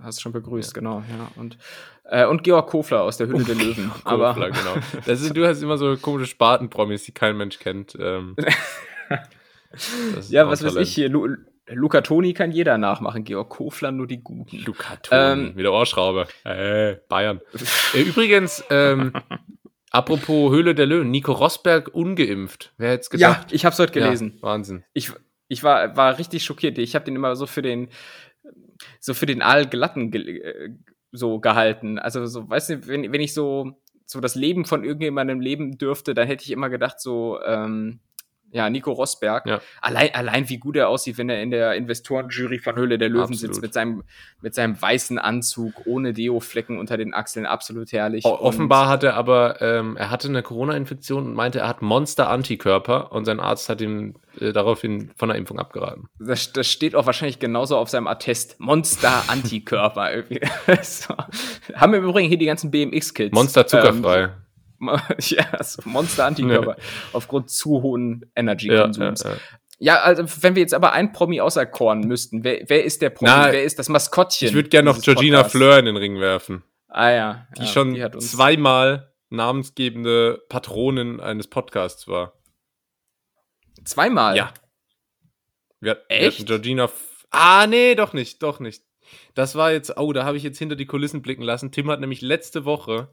Hast schon begrüßt, genau, ja. Und, äh, und Georg Kofler aus der Hülle der Löwen. aber Kofler, genau. Das sind, du hast immer so komische Spatenpromis, die kein Mensch kennt. Ähm, (laughs) ja, was ein weiß Talent. ich hier. Lu Luca Toni kann jeder nachmachen, Georg Kofler nur die Guten. Luca Toni, Ähm, mit der Ohrschraube. Äh, Bayern. Äh, Übrigens, ähm, (laughs) Apropos Höhle der Löwen, Nico Rosberg ungeimpft. Wer hätte es Ja, gedacht? ich habe es heute gelesen. Ja, Wahnsinn. Ich, ich war, war richtig schockiert. Ich habe den immer so für den, so für den Allglatten ge äh, so gehalten. Also so, weißt du, wenn, wenn ich so, so das Leben von irgendjemandem leben dürfte, dann hätte ich immer gedacht, so, ähm, ja, Nico Rosberg. Ja. Allein, allein wie gut er aussieht, wenn er in der Investorenjury von Höhle der Löwen Absolut. sitzt, mit seinem, mit seinem weißen Anzug, ohne Deo-Flecken unter den Achseln, absolut herrlich. O offenbar hat er aber, ähm, er hatte eine Corona-Infektion und meinte, er hat Monster-Antikörper und sein Arzt hat ihn äh, daraufhin von der Impfung abgeraten. Das, das steht auch wahrscheinlich genauso auf seinem Attest. Monster-Antikörper. (laughs) (laughs) so. Haben wir im Übrigen hier die ganzen BMX-Kids. Monster zuckerfrei. Ähm, (laughs) ja, so Monster-Antikörper. Aufgrund zu hohen ja, ja, Energy-Konsums. ja. Ja, also wenn wir jetzt aber ein Promi auserkoren müssten, wer, wer ist der Promi? Na, wer ist das Maskottchen? Ich würde gerne noch Georgina Podcasts? Fleur in den Ring werfen, Ah ja. die ja, schon die zweimal namensgebende Patronin eines Podcasts war. zweimal. Ja. Wir, wir Echt? hatten Georgina. F ah, nee, doch nicht, doch nicht. Das war jetzt, oh, da habe ich jetzt hinter die Kulissen blicken lassen. Tim hat nämlich letzte Woche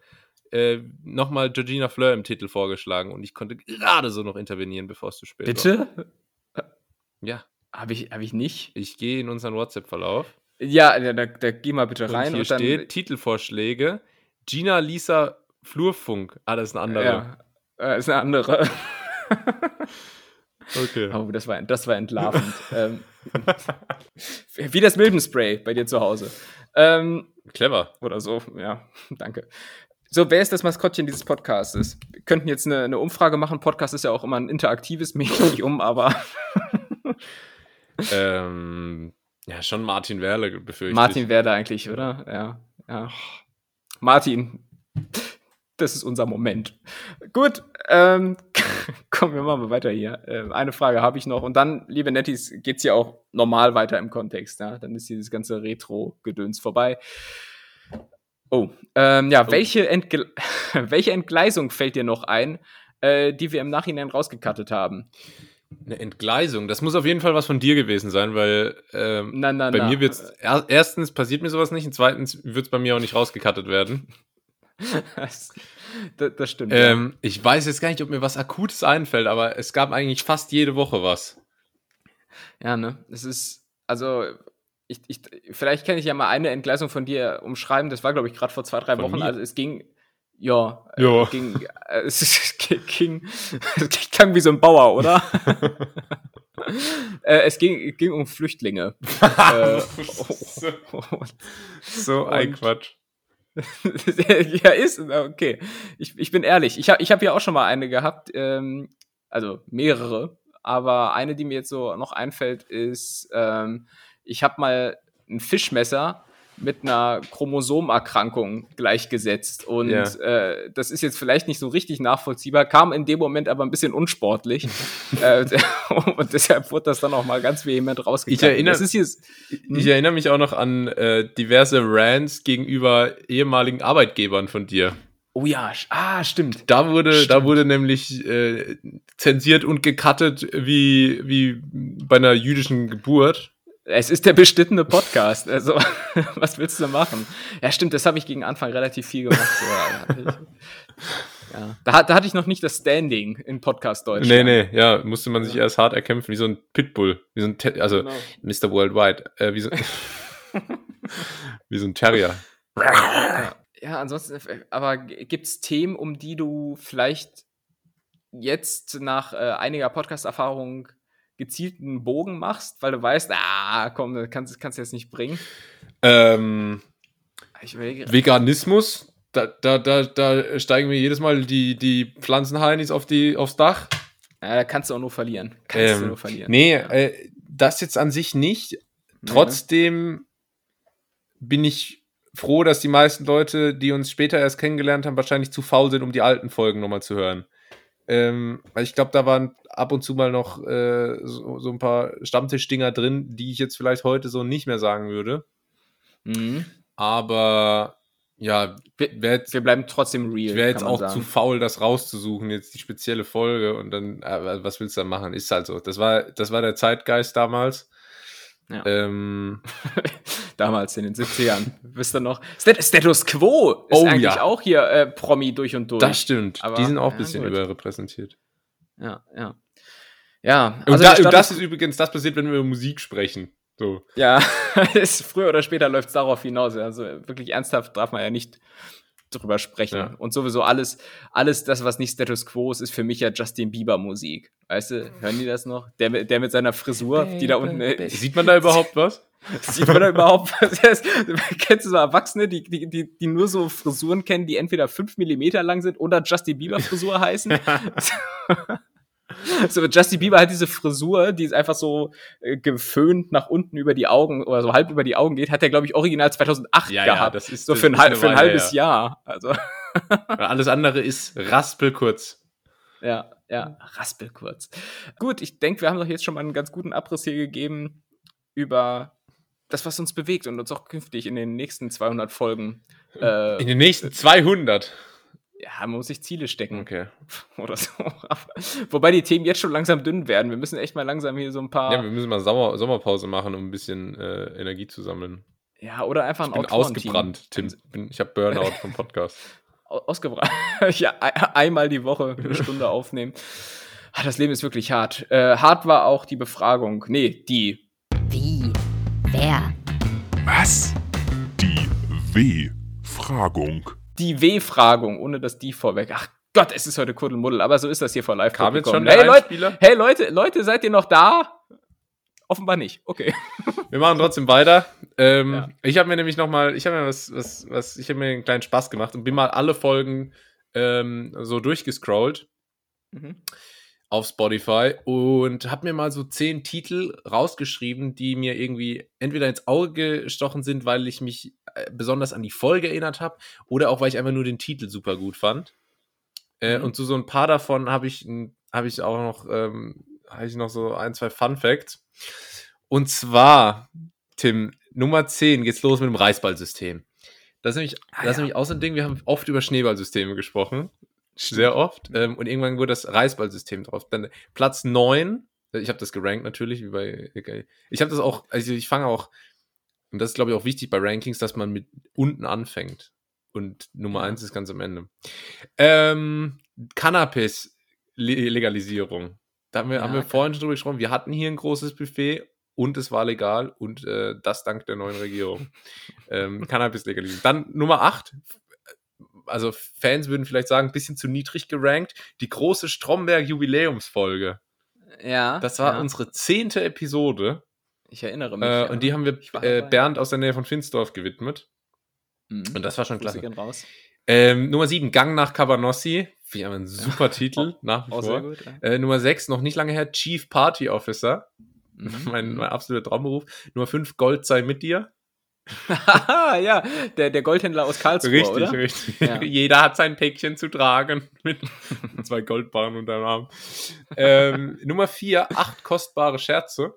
äh, nochmal Georgina Fleur im Titel vorgeschlagen und ich konnte gerade so noch intervenieren, bevor es zu spät war. Bitte? Ja, Habe ich, hab ich nicht? ich gehe in unseren WhatsApp-Verlauf. Ja, ja da, da geh mal bitte Und rein. hier und dann, steht Titelvorschläge. Gina Lisa Flurfunk. Ah, das ist eine andere. Ja, äh, ist eine andere. (laughs) Okay. Oh, das war, das war entlarvend. (laughs) ähm, wie das Milbenspray bei dir zu Hause. Ähm, Clever. oder so, ja, danke. So, wer ist das Maskottchen dieses Podcastes? Wir könnten jetzt eine, eine Umfrage machen. Podcast ist ja auch immer ein interaktives (laughs) Medium, aber (laughs) ähm, ja, schon Martin Werle befürchte Martin ich. da eigentlich, oder? Ja, ja. Martin, das ist unser Moment. Gut, ähm, (laughs) kommen wir mal weiter hier. Ähm, eine Frage habe ich noch und dann, liebe Nettis, geht's ja auch normal weiter im Kontext. Ja? Dann ist dieses ganze Retro-Gedöns vorbei. Oh, ähm, ja, Oh. Welche, Entgle (laughs) welche Entgleisung fällt dir noch ein, äh, die wir im Nachhinein rausgekattet haben? Eine Entgleisung. Das muss auf jeden Fall was von dir gewesen sein, weil ähm, Na, na, bei na. mir wird's er, erstens passiert mir sowas nicht und zweitens wird es bei mir auch nicht rausgekattet werden. (laughs) das, das, stimmt. ja. Ähm, ich weiß jetzt gar nicht, ob mir was Akutes einfällt, aber es gab eigentlich fast jede Woche was. Ja, ne? Es ist, also, ich, ich, vielleicht kann ich ja mal eine Entgleisung von dir umschreiben. Das war, glaube ich, gerade vor zwei, drei Von Wochen. mir? Also, es ging, ja, Ja. Äh, ging, äh, (laughs) es, ging, es klang wie so ein Bauer, oder? (laughs) äh, es ging, ging um Flüchtlinge. (laughs) äh, und- so ein Quatsch. ja, ist, okay. Ich, ich bin ehrlich. Ich habe ich hab ja auch schon mal eine gehabt, ähm, also mehrere, aber eine, die mir jetzt so noch einfällt, ist, ähm, ich habe mal ein Fischmesser mit einer Chromosomerkrankung gleichgesetzt. Und Ja. äh, das ist jetzt vielleicht nicht so richtig nachvollziehbar, kam in dem Moment aber ein bisschen unsportlich. (laughs) äh, (laughs) und deshalb wurde das dann auch mal ganz vehement rausgekriegt. Ich erinnere- jetzt, Ich erinnere mich auch noch an äh, diverse Rants gegenüber ehemaligen Arbeitgebern von dir. oh ja, ah, stimmt. Da wurde, da Stimmt. wurde nämlich äh, zensiert und gecuttet wie, wie bei einer jüdischen Geburt. Es ist der bestimmte Podcast. Also, (laughs) was willst du machen? Ja, stimmt, das habe ich gegen Anfang relativ viel gemacht. Ja, da, hatte ich, ja. da, da hatte ich noch nicht das Standing in Podcast Deutschland. Nee, nee, ja, musste man sich erst hart erkämpfen, wie so ein Pitbull, wie so ein, Te also Genau. Mr. Worldwide, äh, wie, so, (laughs) wie so ein Terrier. Ja, ansonsten, äh, aber gibt es Themen, um die du vielleicht jetzt nach äh, einiger Podcast-Erfahrung gezielten Bogen machst, weil du weißt, ah, komm, das kannst, kannst du jetzt nicht bringen? Ähm, Veganismus, da, da, da, da steigen mir jedes Mal die, die Pflanzenheinis auf die, aufs Dach. da kannst du auch nur verlieren. Kannst du Ähm, nur verlieren. Nee, äh, das jetzt an sich nicht. Trotzdem bin ich froh, dass die meisten Leute, die uns später erst kennengelernt haben, wahrscheinlich zu faul sind, um die alten Folgen nochmal zu hören. Ähm, ich glaube, da waren ab und zu mal noch äh, so, so ein paar Stammtischdinger drin, die ich jetzt vielleicht heute so nicht mehr sagen würde. Mhm. Aber ja, jetzt, wir bleiben trotzdem real. ich wäre jetzt auch sagen. zu faul, das rauszusuchen, jetzt die spezielle Folge und dann, äh, was willst du da machen? Ist halt so. Das war, das war der Zeitgeist damals. Ja. Ähm, (laughs) Damals in den 70ern. Wisst ihr noch? Stat Status Quo ist Oh, eigentlich ja. auch hier äh, Promi durch und durch. das stimmt. Aber- die sind auch ein bisschen gut. überrepräsentiert. Ja, ja. Ja, Und, also da, der Status- und das ist übrigens, das passiert, wenn wir über Musik sprechen. So. Ja, (laughs) früher oder später läuft es darauf hinaus. Also wirklich ernsthaft darf man ja nicht drüber sprechen. Ja. Und sowieso alles, alles das, was nicht Status Quo ist, ist für mich ja Justin Bieber Musik. Weißt du, hören die das noch? Der, mit- der mit seiner Frisur, die da unten. äh, Sieht man da überhaupt was? (laughs) Sieht man da überhaupt was? (laughs) Kennst du so Erwachsene, die, die, die, die nur so Frisuren kennen, die entweder 5 mm lang sind oder Justin Bieber Frisur heißen? (laughs) so, Justin Bieber hat diese Frisur, die ist einfach so äh, geföhnt nach unten über die Augen oder so halb über die Augen geht, hat er, glaube ich, original 2008 Ja, ja, gehabt. das ist- so das für ein, ist für ein halbes Jahr. Also, Alles andere ist raspelkurz. ja, ja, raspel kurz. Gut, ich denke, wir haben doch jetzt schon mal einen ganz guten Abriss hier gegeben über das, was uns bewegt und uns auch künftig in den nächsten 200 Folgen. Äh, In den nächsten 200. ja, man muss sich Ziele stecken Okay. (laughs) oder so. Wobei die Themen jetzt schon langsam dünn werden. Wir müssen echt mal langsam hier so ein paar. Ja, wir müssen mal Sommer, Sommerpause machen, um ein bisschen äh, Energie zu sammeln. Ja, oder einfach ein Ich bin ausgebrannt, Tim. Ich, bin- ich habe Burnout vom Podcast. (laughs) Au- Ausgebrannt. (laughs) ja, ein- einmal die Woche eine Stunde aufnehmen. Ah, Das Leben ist wirklich hart. Äh, hart war auch die Befragung. Nee, die. Wie? Wer? Was? Die W-Fragung. Die W-Fragung, ohne das die vorweg. Ach Gott, es ist heute Kuddelmuddel, aber so ist das hier vor live Kam jetzt schon hey, Leute, hey Leute, Leute, seid ihr noch da? Offenbar nicht. Okay. Wir machen trotzdem weiter. Ähm, Ja. Ich habe mir nämlich noch mal, ich habe mir was, was, was, ich habe mir einen kleinen Spaß gemacht und bin mal alle Folgen ähm, so durchgescrollt Mhm. auf Spotify und habe mir mal so zehn Titel rausgeschrieben, die mir irgendwie entweder ins Auge gestochen sind, weil ich mich besonders an die Folge erinnert habe oder auch weil ich einfach nur den Titel super gut fand. Äh, Mhm. Und zu so ein paar davon habe ich, habe ich auch noch, ähm, habe ich noch so ein, zwei Fun Facts. Und zwar, Tim, Nummer 10 geht's los mit dem Reißballsystem. Das ist nämlich, Ah, das ist ja. nämlich auch so ein Ding, wir haben oft über Schneeballsysteme gesprochen. Sehr oft. Ähm, und irgendwann wurde das Reißballsystem drauf. Dann Platz 9, ich habe das gerankt natürlich, wie bei. okay. Ich habe das auch, also ich fange auch, und das ist glaube ich auch wichtig bei Rankings, dass man mit unten anfängt. Und Nummer. 1 ist ganz am Ende. Ähm, Cannabis-Legalisierung. Da haben wir, Ja, haben wir okay. vorhin schon drüber gesprochen. Wir hatten hier ein großes Buffet und es war legal und äh, das dank der neuen Regierung. (laughs) ähm, Cannabis-Legalisierung. Dann Nummer 8. Also Fans würden vielleicht sagen, ein bisschen zu niedrig gerankt. Die große Stromberg-Jubiläumsfolge. Ja. Das war ja. unsere zehnte Episode. Ich erinnere mich. Äh, ja. Und die haben wir äh. Bernd aus der Nähe von Finsdorf gewidmet. Mhm. Und das war schon klasse. Ähm, Nummer 7, Gang nach Cabanossi. Finde ich aber ein (laughs) super Titel, nach wie sehr vor. gut. Ja. Äh, Nummer 6, noch nicht lange her, Chief Party Officer. Mhm. (laughs) Mein, mein absoluter Traumberuf. Nummer 5, Gold sei mit dir. Haha, (laughs) ja, der, der Goldhändler aus Karlsruhe, richtig, oder? richtig. Ja. Jeder hat sein Päckchen zu tragen. Mit zwei Goldbarren unter dem Arm. Ähm, Nummer 4, acht kostbare Scherze.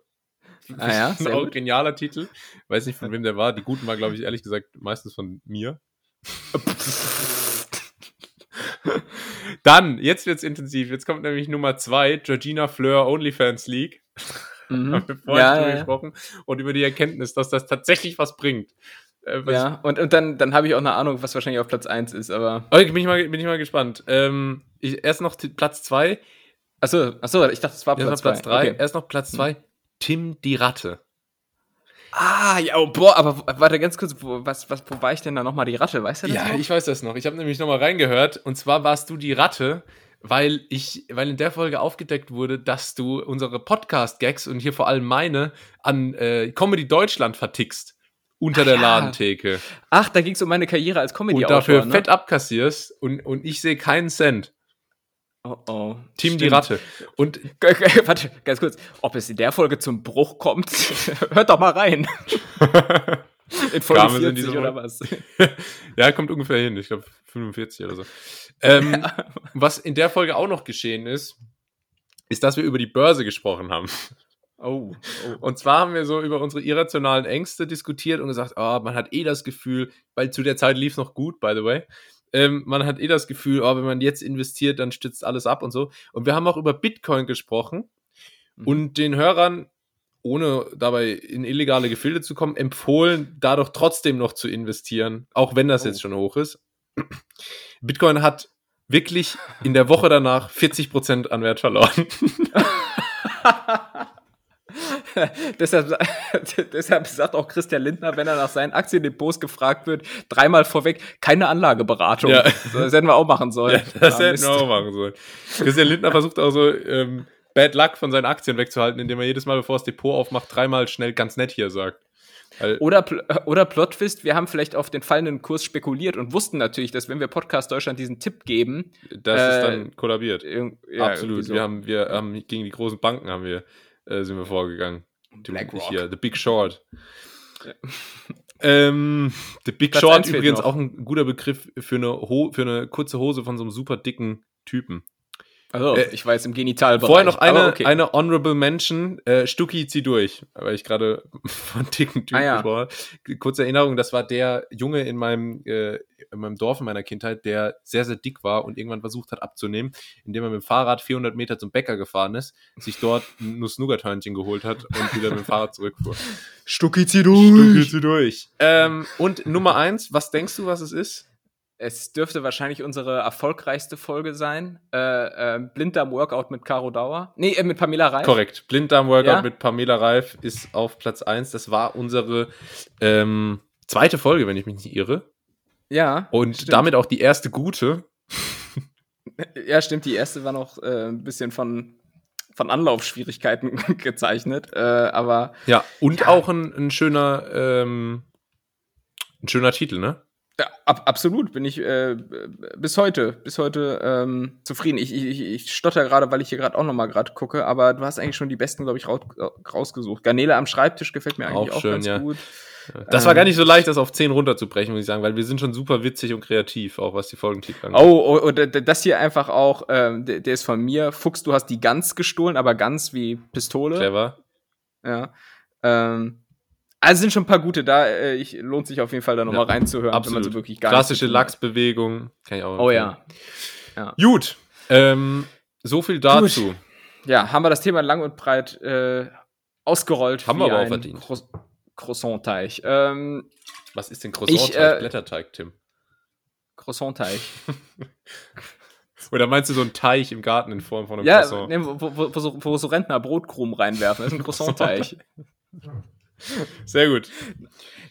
Ah ja, (laughs) auch genialer Titel. Weiß nicht, von wem der war. Die guten war, glaube ich, ehrlich gesagt, meistens von mir. (laughs) Dann, jetzt wird's intensiv. Jetzt kommt nämlich Nummer 2, Georgina Fleur OnlyFans League. Mhm. Haben wir vorhin Ja, drüber ja, gesprochen. Und über die Erkenntnis, dass das tatsächlich was bringt. Äh, was ja. Und, und dann, dann habe ich auch eine Ahnung, was wahrscheinlich auf Platz 1 ist, aber. Okay, bin ich mal, bin ich mal gespannt. Ähm, ich, erst noch Platz 2, Achso, achso, ich dachte, es war Platz noch Platz 3, Okay. erst noch Platz 2, Tim die Ratte. Ah, ja, oh, boah, aber warte ganz kurz, wo, was, was, wo war ich denn da nochmal die Ratte? Weißt du das Ja, noch? ich weiß das noch. Ich habe nämlich nochmal reingehört. Und zwar warst du die Ratte, weil ich, weil in der Folge aufgedeckt wurde, dass du unsere Podcast-Gags und hier vor allem meine an äh, Comedy Deutschland vertickst. Unter Ach der ja. Ladentheke. Ach, da ging es um meine Karriere als comedy Und dafür ne? fett abkassierst und, und ich sehe keinen Cent. Oh, oh. Team die Stimmt. Ratte. Und (laughs) Warte, ganz kurz. Ob es in der Folge zum Bruch kommt, (laughs) hört doch mal rein. (laughs) In Folge Kamen sie in 40 diese oder was? ja, kommt ungefähr hin. Ich glaube 45 oder so. Ähm, was in der Folge auch noch geschehen ist, ist, dass wir über die Börse gesprochen haben. Oh, oh. Und zwar haben wir so über unsere irrationalen Ängste diskutiert und gesagt, oh, man hat eh das Gefühl, weil zu der Zeit lief es noch gut, by the way. Ähm, man hat eh das Gefühl, oh, wenn man jetzt investiert, dann stützt alles ab und so. Und wir haben auch über Bitcoin gesprochen Mhm. und den Hörern ohne dabei in illegale Gefilde zu kommen, empfohlen, dadurch trotzdem noch zu investieren, auch wenn das Oh. jetzt schon hoch ist. Bitcoin hat wirklich in der Woche danach 40% an Wert verloren. (laughs) (laughs) (laughs) deshalb, (laughs) deshalb sagt auch Christian Lindner, wenn er nach seinen Aktiendepots gefragt wird, dreimal vorweg, keine Anlageberatung. Ja. Das hätten wir auch machen sollen. das Ah, hätten Mist. wir auch machen sollen. Christian Lindner versucht auch so ähm, Bad Luck von seinen Aktien wegzuhalten, indem er jedes Mal, bevor das Depot aufmacht, dreimal schnell ganz nett hier sagt. Weil, Oder, oder Plot-Twist, wir haben vielleicht auf den fallenden Kurs spekuliert und wussten natürlich, dass wenn wir Podcast Deutschland diesen Tipp geben, das ist äh, dann kollabiert. ja, Absolut. so. Wir haben, wir haben gegen die großen Banken haben wir, äh, sind wir vorgegangen. BlackRock. Hier, The Big Short. Ähm, The Big Platz Short übrigens auch ein guter Begriff für eine, Ho für eine kurze Hose von so einem super dicken Typen. Also, Äh, ich war jetzt im Genitalbereich. Vorher noch eine, okay. eine Honorable Mention. Äh, Stucki, zieh durch. Weil ich gerade (laughs) von dicken Typen Ah, ja. gesprochen habe. Kurze Erinnerung, das war der Junge in meinem, äh, in meinem Dorf in meiner Kindheit, der sehr, sehr dick war und irgendwann versucht hat abzunehmen, indem er mit dem Fahrrad 400 Meter zum Bäcker gefahren ist, sich dort ein Nuss-Nougat-Hörnchen geholt hat und wieder mit dem Fahrrad zurückfuhr. Stucki, zieh Stucki, durch! zieh durch. Ähm, und Nummer eins, was denkst du, was es ist? Es dürfte wahrscheinlich unsere erfolgreichste Folge sein. Äh, äh, Blinddarm-Workout mit Caro Dauer. Nee, äh, mit Pamela Reif. Korrekt. Blinddarm-Workout Ja? mit Pamela Reif ist auf Platz 1. Das war unsere ähm, zweite Folge, wenn ich mich nicht irre. Ja. Und stimmt. damit auch die erste gute. (laughs) Ja, stimmt. Die erste war noch äh, ein bisschen von, von Anlaufschwierigkeiten (laughs) gezeichnet. Äh, aber Ja, und auch ein, ein schöner, ähm, ein schöner Titel, ne? Ja, ab, absolut bin ich äh, bis heute, bis heute ähm, zufrieden. Ich, ich, ich stotter gerade, weil ich hier gerade auch noch mal gerade gucke, aber du hast eigentlich schon die besten, glaube ich, raus, rausgesucht. Garnele am Schreibtisch gefällt mir eigentlich Auch auch, schön, ganz ja. gut. Das war Ähm, gar nicht so leicht, das auf 10 runterzubrechen, muss ich sagen, weil wir sind schon super witzig und kreativ, auch was die Folgentitel angeht. Oh, oh, oh, das hier einfach auch, ähm, der, der ist von mir. Fuchs, du hast die Gans gestohlen, aber Gans wie Pistole. Clever. Ja. Ähm, also sind schon ein paar gute da. Äh, ich, lohnt sich auf jeden Fall da nochmal Ja, reinzuhören, wenn man Absolut. so wirklich gar Klassische. Lachsbewegung. Kann ich auch Oh empfehlen. ja. Gut. Ähm, so viel dazu. Ja, haben wir das Thema lang und breit äh, ausgerollt. Haben wir aber auch verdient. Cro Croissant-Teig. Ähm, Was ist denn Croissant-Teig? Äh, Blätterteig, Tim? Croissant-Teig. (laughs) Oder meinst du so einen Teich im Garten in Form von einem ja, Croissant? ne, wo, wo, wo, so, wo so Rentner Brotkrumen reinwerfen. Das ist ein (laughs) Croissant-Teig. Sehr gut.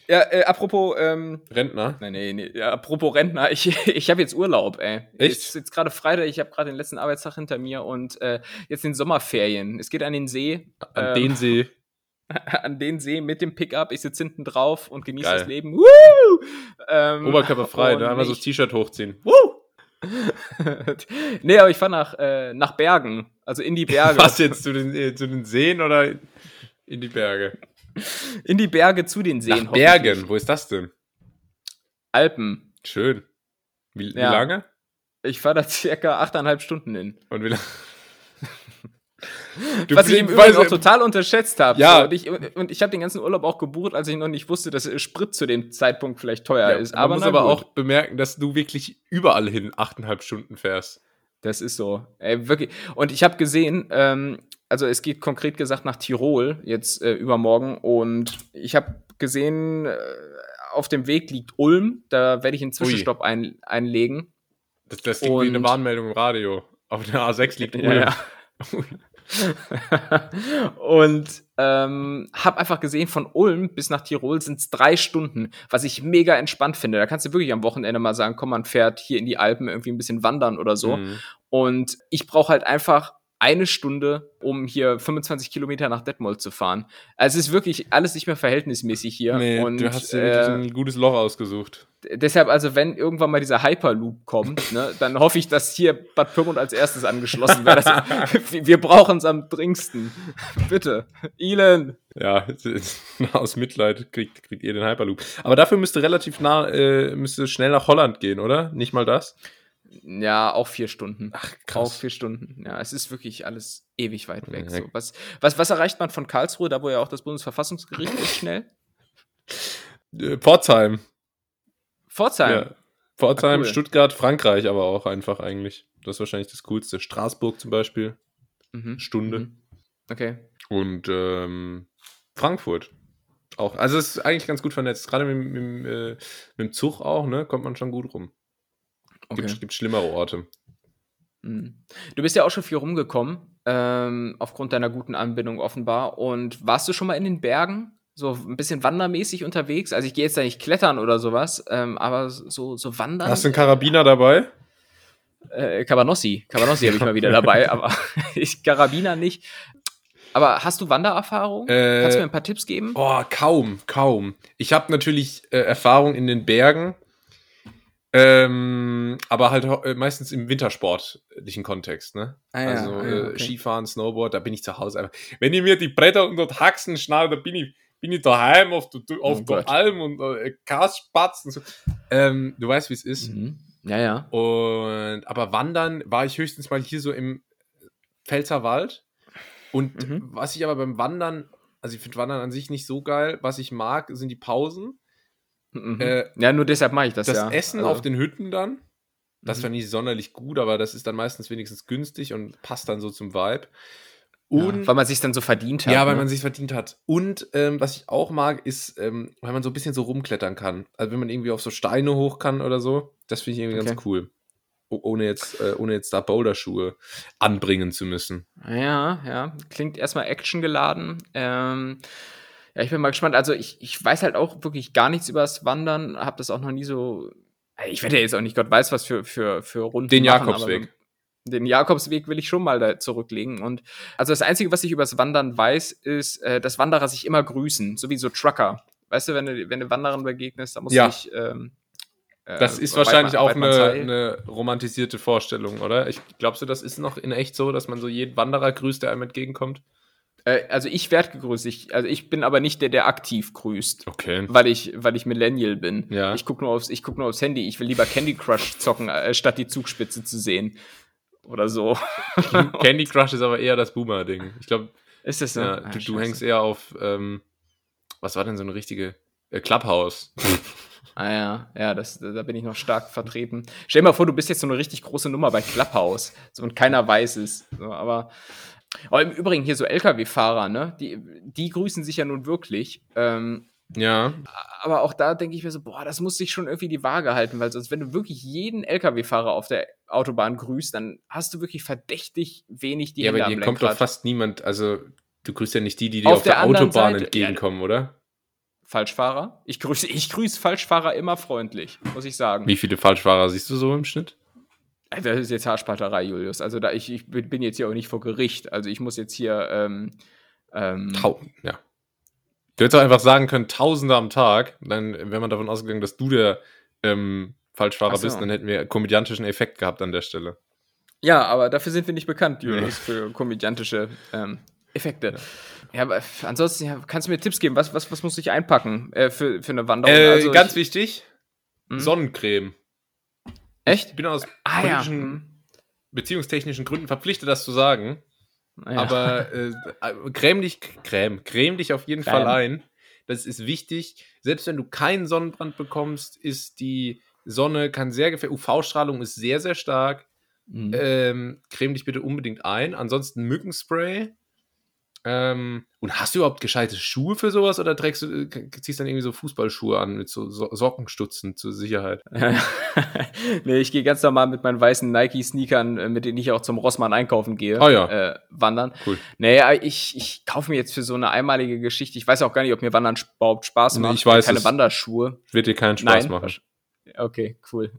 ja, äh, apropos, ähm, Rentner. Nee, nee, nee. Ja, apropos Rentner, ich, (laughs) ich habe jetzt Urlaub, ey. Echt? Jetzt, jetzt gerade Freitag, ich habe gerade den letzten Arbeitstag hinter mir und äh, jetzt den Sommerferien. Es geht an den See, An Ähm, den See. (laughs) an den See mit dem Pickup. Ich sitze hinten drauf und genieße das Leben. Woo! Ähm, Oberkörperfrei, und ne? Einmal so das T-Shirt hochziehen. (laughs) nee, aber ich fahre nach, äh, nach Bergen, also in die Berge. Was jetzt zu den, äh, zu den Seen oder in die Berge? (laughs) In die Berge zu den Seen. Nach Bergen. Wo ist das denn? Alpen. Schön. Wie, wie Ja. lange? Ich fahre da (laughs) circa achteinhalb Stunden hin. Und wie lange? (laughs) Du Was ich im flieg- Übrigen auch total unterschätzt habe. Ja. So, und ich, und ich habe den ganzen Urlaub auch gebucht, als ich noch nicht wusste, dass Sprit zu dem Zeitpunkt vielleicht teuer Ja, ist. man Aber muss na aber gut. auch bemerken, dass du wirklich überall hin achteinhalb Stunden fährst. Das ist so. Ey, wirklich. Und ich habe gesehen, ähm, also es geht konkret gesagt nach Tirol jetzt äh, übermorgen. Und ich habe gesehen, äh, auf dem Weg liegt Ulm. Da werde ich einen Zwischenstopp ein, einlegen. Das, das klingt wie eine Und- Warnmeldung im Radio. Auf der A6 liegt (laughs) Ja, Ulm. ja. (laughs) (laughs) und ähm, habe einfach gesehen, von Ulm bis nach Tirol sind es drei Stunden, was ich mega entspannt finde. Da kannst du wirklich am Wochenende mal sagen, komm, man fährt hier in die Alpen irgendwie ein bisschen wandern oder so. Mhm. Und ich brauche halt einfach eine Stunde, um hier 25 Kilometer nach Detmold zu fahren. Also es ist wirklich alles nicht mehr verhältnismäßig hier. Nee, und du hast dir wirklich äh, ein gutes Loch ausgesucht. deshalb, also wenn irgendwann mal dieser Hyperloop kommt, (laughs) ne, dann hoffe ich, dass hier Bad Pyrmont als erstes angeschlossen wird. (laughs) Wir- wir brauchen es am dringendsten. (laughs) Bitte. Elon. Ja, aus Mitleid kriegt, kriegt ihr den Hyperloop. Aber dafür müsste relativ nah, äh, müsste schnell nach Holland gehen, oder? Nicht mal das? Ja, auch vier Stunden. Ach, Auch vier Stunden. Ja, es ist wirklich alles ewig weit weg. So, was, was, was erreicht man von Karlsruhe, da wo ja auch das Bundesverfassungsgericht ist, schnell? (laughs) Äh, Pforzheim. Pforzheim. Ja. Pforzheim, Ah, cool. Stuttgart, Frankreich aber auch einfach eigentlich. Das ist wahrscheinlich das Coolste. Straßburg zum Beispiel, Mhm. Stunde. Mhm. Okay. Und ähm, Frankfurt. Auch. Also es ist eigentlich ganz gut vernetzt. Gerade mit, mit, äh, mit dem Zug auch, ne? Kommt man schon gut rum. Gibt, Okay. gibt schlimmere Orte. Mhm. Du bist ja auch schon viel rumgekommen, ähm, aufgrund deiner guten Anbindung offenbar. Und warst du schon mal in den Bergen? So ein bisschen wandermäßig unterwegs? Also ich gehe jetzt da nicht klettern oder sowas, ähm, aber so, so wandern. Hast du einen Karabiner dabei? Äh, Cabanossi. Cabanossi habe ich mal wieder dabei, (laughs) aber (laughs) ich Karabiner nicht. Aber hast du Wandererfahrung? Äh, Kannst du mir ein paar Tipps geben? Oh, kaum, kaum. Ich habe natürlich äh, Erfahrung in den Bergen, ähm, aber halt äh, meistens im wintersportlichen Kontext, ne? Ah ja, also ah ja, äh, okay. Skifahren, Snowboard, da bin ich zu Hause. Wenn ihr mir die Bretter unter die Haxen schnallt, da bin ich, bin ich daheim auf der, auf Oh der. Alm und äh, Kaspatz und so. Ähm, du weißt, wie es ist. Mhm. Ja, ja. Und aber wandern war ich höchstens mal hier so im Pfälzerwald. Und Mhm. was ich aber beim Wandern, also ich finde Wandern an sich nicht so geil. Was ich mag, sind die Pausen. Mhm. Äh, ja, nur deshalb mache ich das, Das ja. Essen Also, auf den Hütten dann. Das Mhm. war nicht sonderlich gut, aber das ist dann meistens wenigstens günstig und passt dann so zum Vibe. ja, Und weil man sich dann so verdient hat. ja, weil ne? man sich verdient hat. Und ähm, was ich auch mag, ist, ähm, weil man so ein bisschen so rumklettern kann. Also wenn man irgendwie auf so Steine hoch kann oder so, das finde ich irgendwie Okay. ganz cool. O ohne jetzt, äh, ohne jetzt da Boulderschuhe anbringen zu müssen. Ja, ja. Klingt erstmal actiongeladen. Ähm, ja, ich bin mal gespannt. Also ich, ich weiß halt auch wirklich gar nichts über das Wandern, habe das auch noch nie so. Ich werde ja jetzt auch nicht Gott weiß, was für, für, für Runden. Den machen, Jakobsweg. Den Jakobsweg will ich schon mal da zurücklegen. Und also das Einzige, was ich über das Wandern weiß, ist, äh, dass Wanderer sich immer grüßen, so wie so Trucker. Weißt du, wenn du, wenn du Wanderern begegnest, da musst Ja. du dich. Ähm, äh, Das ist weit wahrscheinlich man- auch eine, eine romantisierte Vorstellung, oder? Ich glaubst du, das ist noch in echt so, dass man so jeden Wanderer grüßt, der einem entgegenkommt? Äh, also ich werde gegrüßt. Ich, also ich bin aber nicht der, der aktiv grüßt. Okay. weil ich, weil ich Millennial bin. Ja. Ich gucke nur, aufs- ich guck nur aufs Handy. Ich will lieber Candy Crush zocken, äh, statt die Zugspitze zu sehen. Oder so. (laughs) Candy Crush ist aber eher das Boomer-Ding. Ich glaube, Ist das so? ja, Ah, du, du hängst eher auf, ähm, was war denn so eine richtige äh, Clubhouse? (laughs) Ah ja, ja, das, da bin ich noch stark vertreten. Stell dir mal vor, du bist jetzt so eine richtig große Nummer bei Clubhouse so, und keiner weiß es. So, aber, aber im Übrigen hier so LKW-Fahrer, ne? Die, die grüßen sich ja nun wirklich. Ähm, ja. aber auch da denke ich mir so, boah, das muss sich schon irgendwie die Waage halten, weil sonst, wenn du wirklich jeden LKW-Fahrer auf der Autobahn grüßt, dann hast du wirklich verdächtig wenig die ja, Hände aber dir kommt doch fast niemand, also du grüßt ja nicht die, die dir Auf auf, der, der Autobahn Seite- entgegenkommen, oder? Falschfahrer? Ich grüße, ich grüße Falschfahrer immer freundlich, muss ich sagen. Wie viele Falschfahrer siehst du so im Schnitt? Das ist jetzt Haarspalterei, Julius. Also da ich, ich bin jetzt hier auch nicht vor Gericht. Also ich muss jetzt hier ähm, ähm, Tau ja. Du hättest auch einfach sagen können, Tausende am Tag. Dann wäre man davon ausgegangen, dass du der ähm, Falschfahrer so. bist. Dann hätten wir komödiantischen Effekt gehabt an der Stelle. Ja, aber dafür sind wir nicht bekannt, Julius, für komödiantische ähm, Effekte. Ja. aber f- ansonsten ja, kannst du mir Tipps geben? Was, was, was muss ich einpacken äh, für, für eine Wanderung? Äh, Also ganz ich, wichtig, Hm? Sonnencreme. Ich echt? bin aus Ah ja. politischen, Hm. beziehungstechnischen Gründen verpflichtet, das zu sagen. Ah, ja. Aber äh, creme dich, creme, creme dich auf jeden Creme. Fall ein. Das ist wichtig. Selbst wenn du keinen Sonnenbrand bekommst, ist die Sonne, kann sehr gefährlich. UV-Strahlung ist sehr, sehr stark. Mhm. Ähm, creme dich bitte unbedingt ein. Ansonsten Mückenspray. Ähm, und hast du überhaupt gescheite Schuhe für sowas oder trägst du, äh, ziehst dann irgendwie so Fußballschuhe an mit so, so Sockenstutzen zur Sicherheit? (laughs) nee, ich gehe ganz normal mit meinen weißen Nike-Sneakern, äh, mit denen ich auch zum Rossmann einkaufen gehe, Ah ja. äh, wandern. Cool. Naja, ich, ich kaufe mir jetzt für so eine einmalige Geschichte, ich weiß auch gar nicht, ob mir Wandern überhaupt Spaß Nee, macht. ich weiß Keine. Wanderschuhe. Wird dir keinen Spaß Nein. machen. Okay, cool.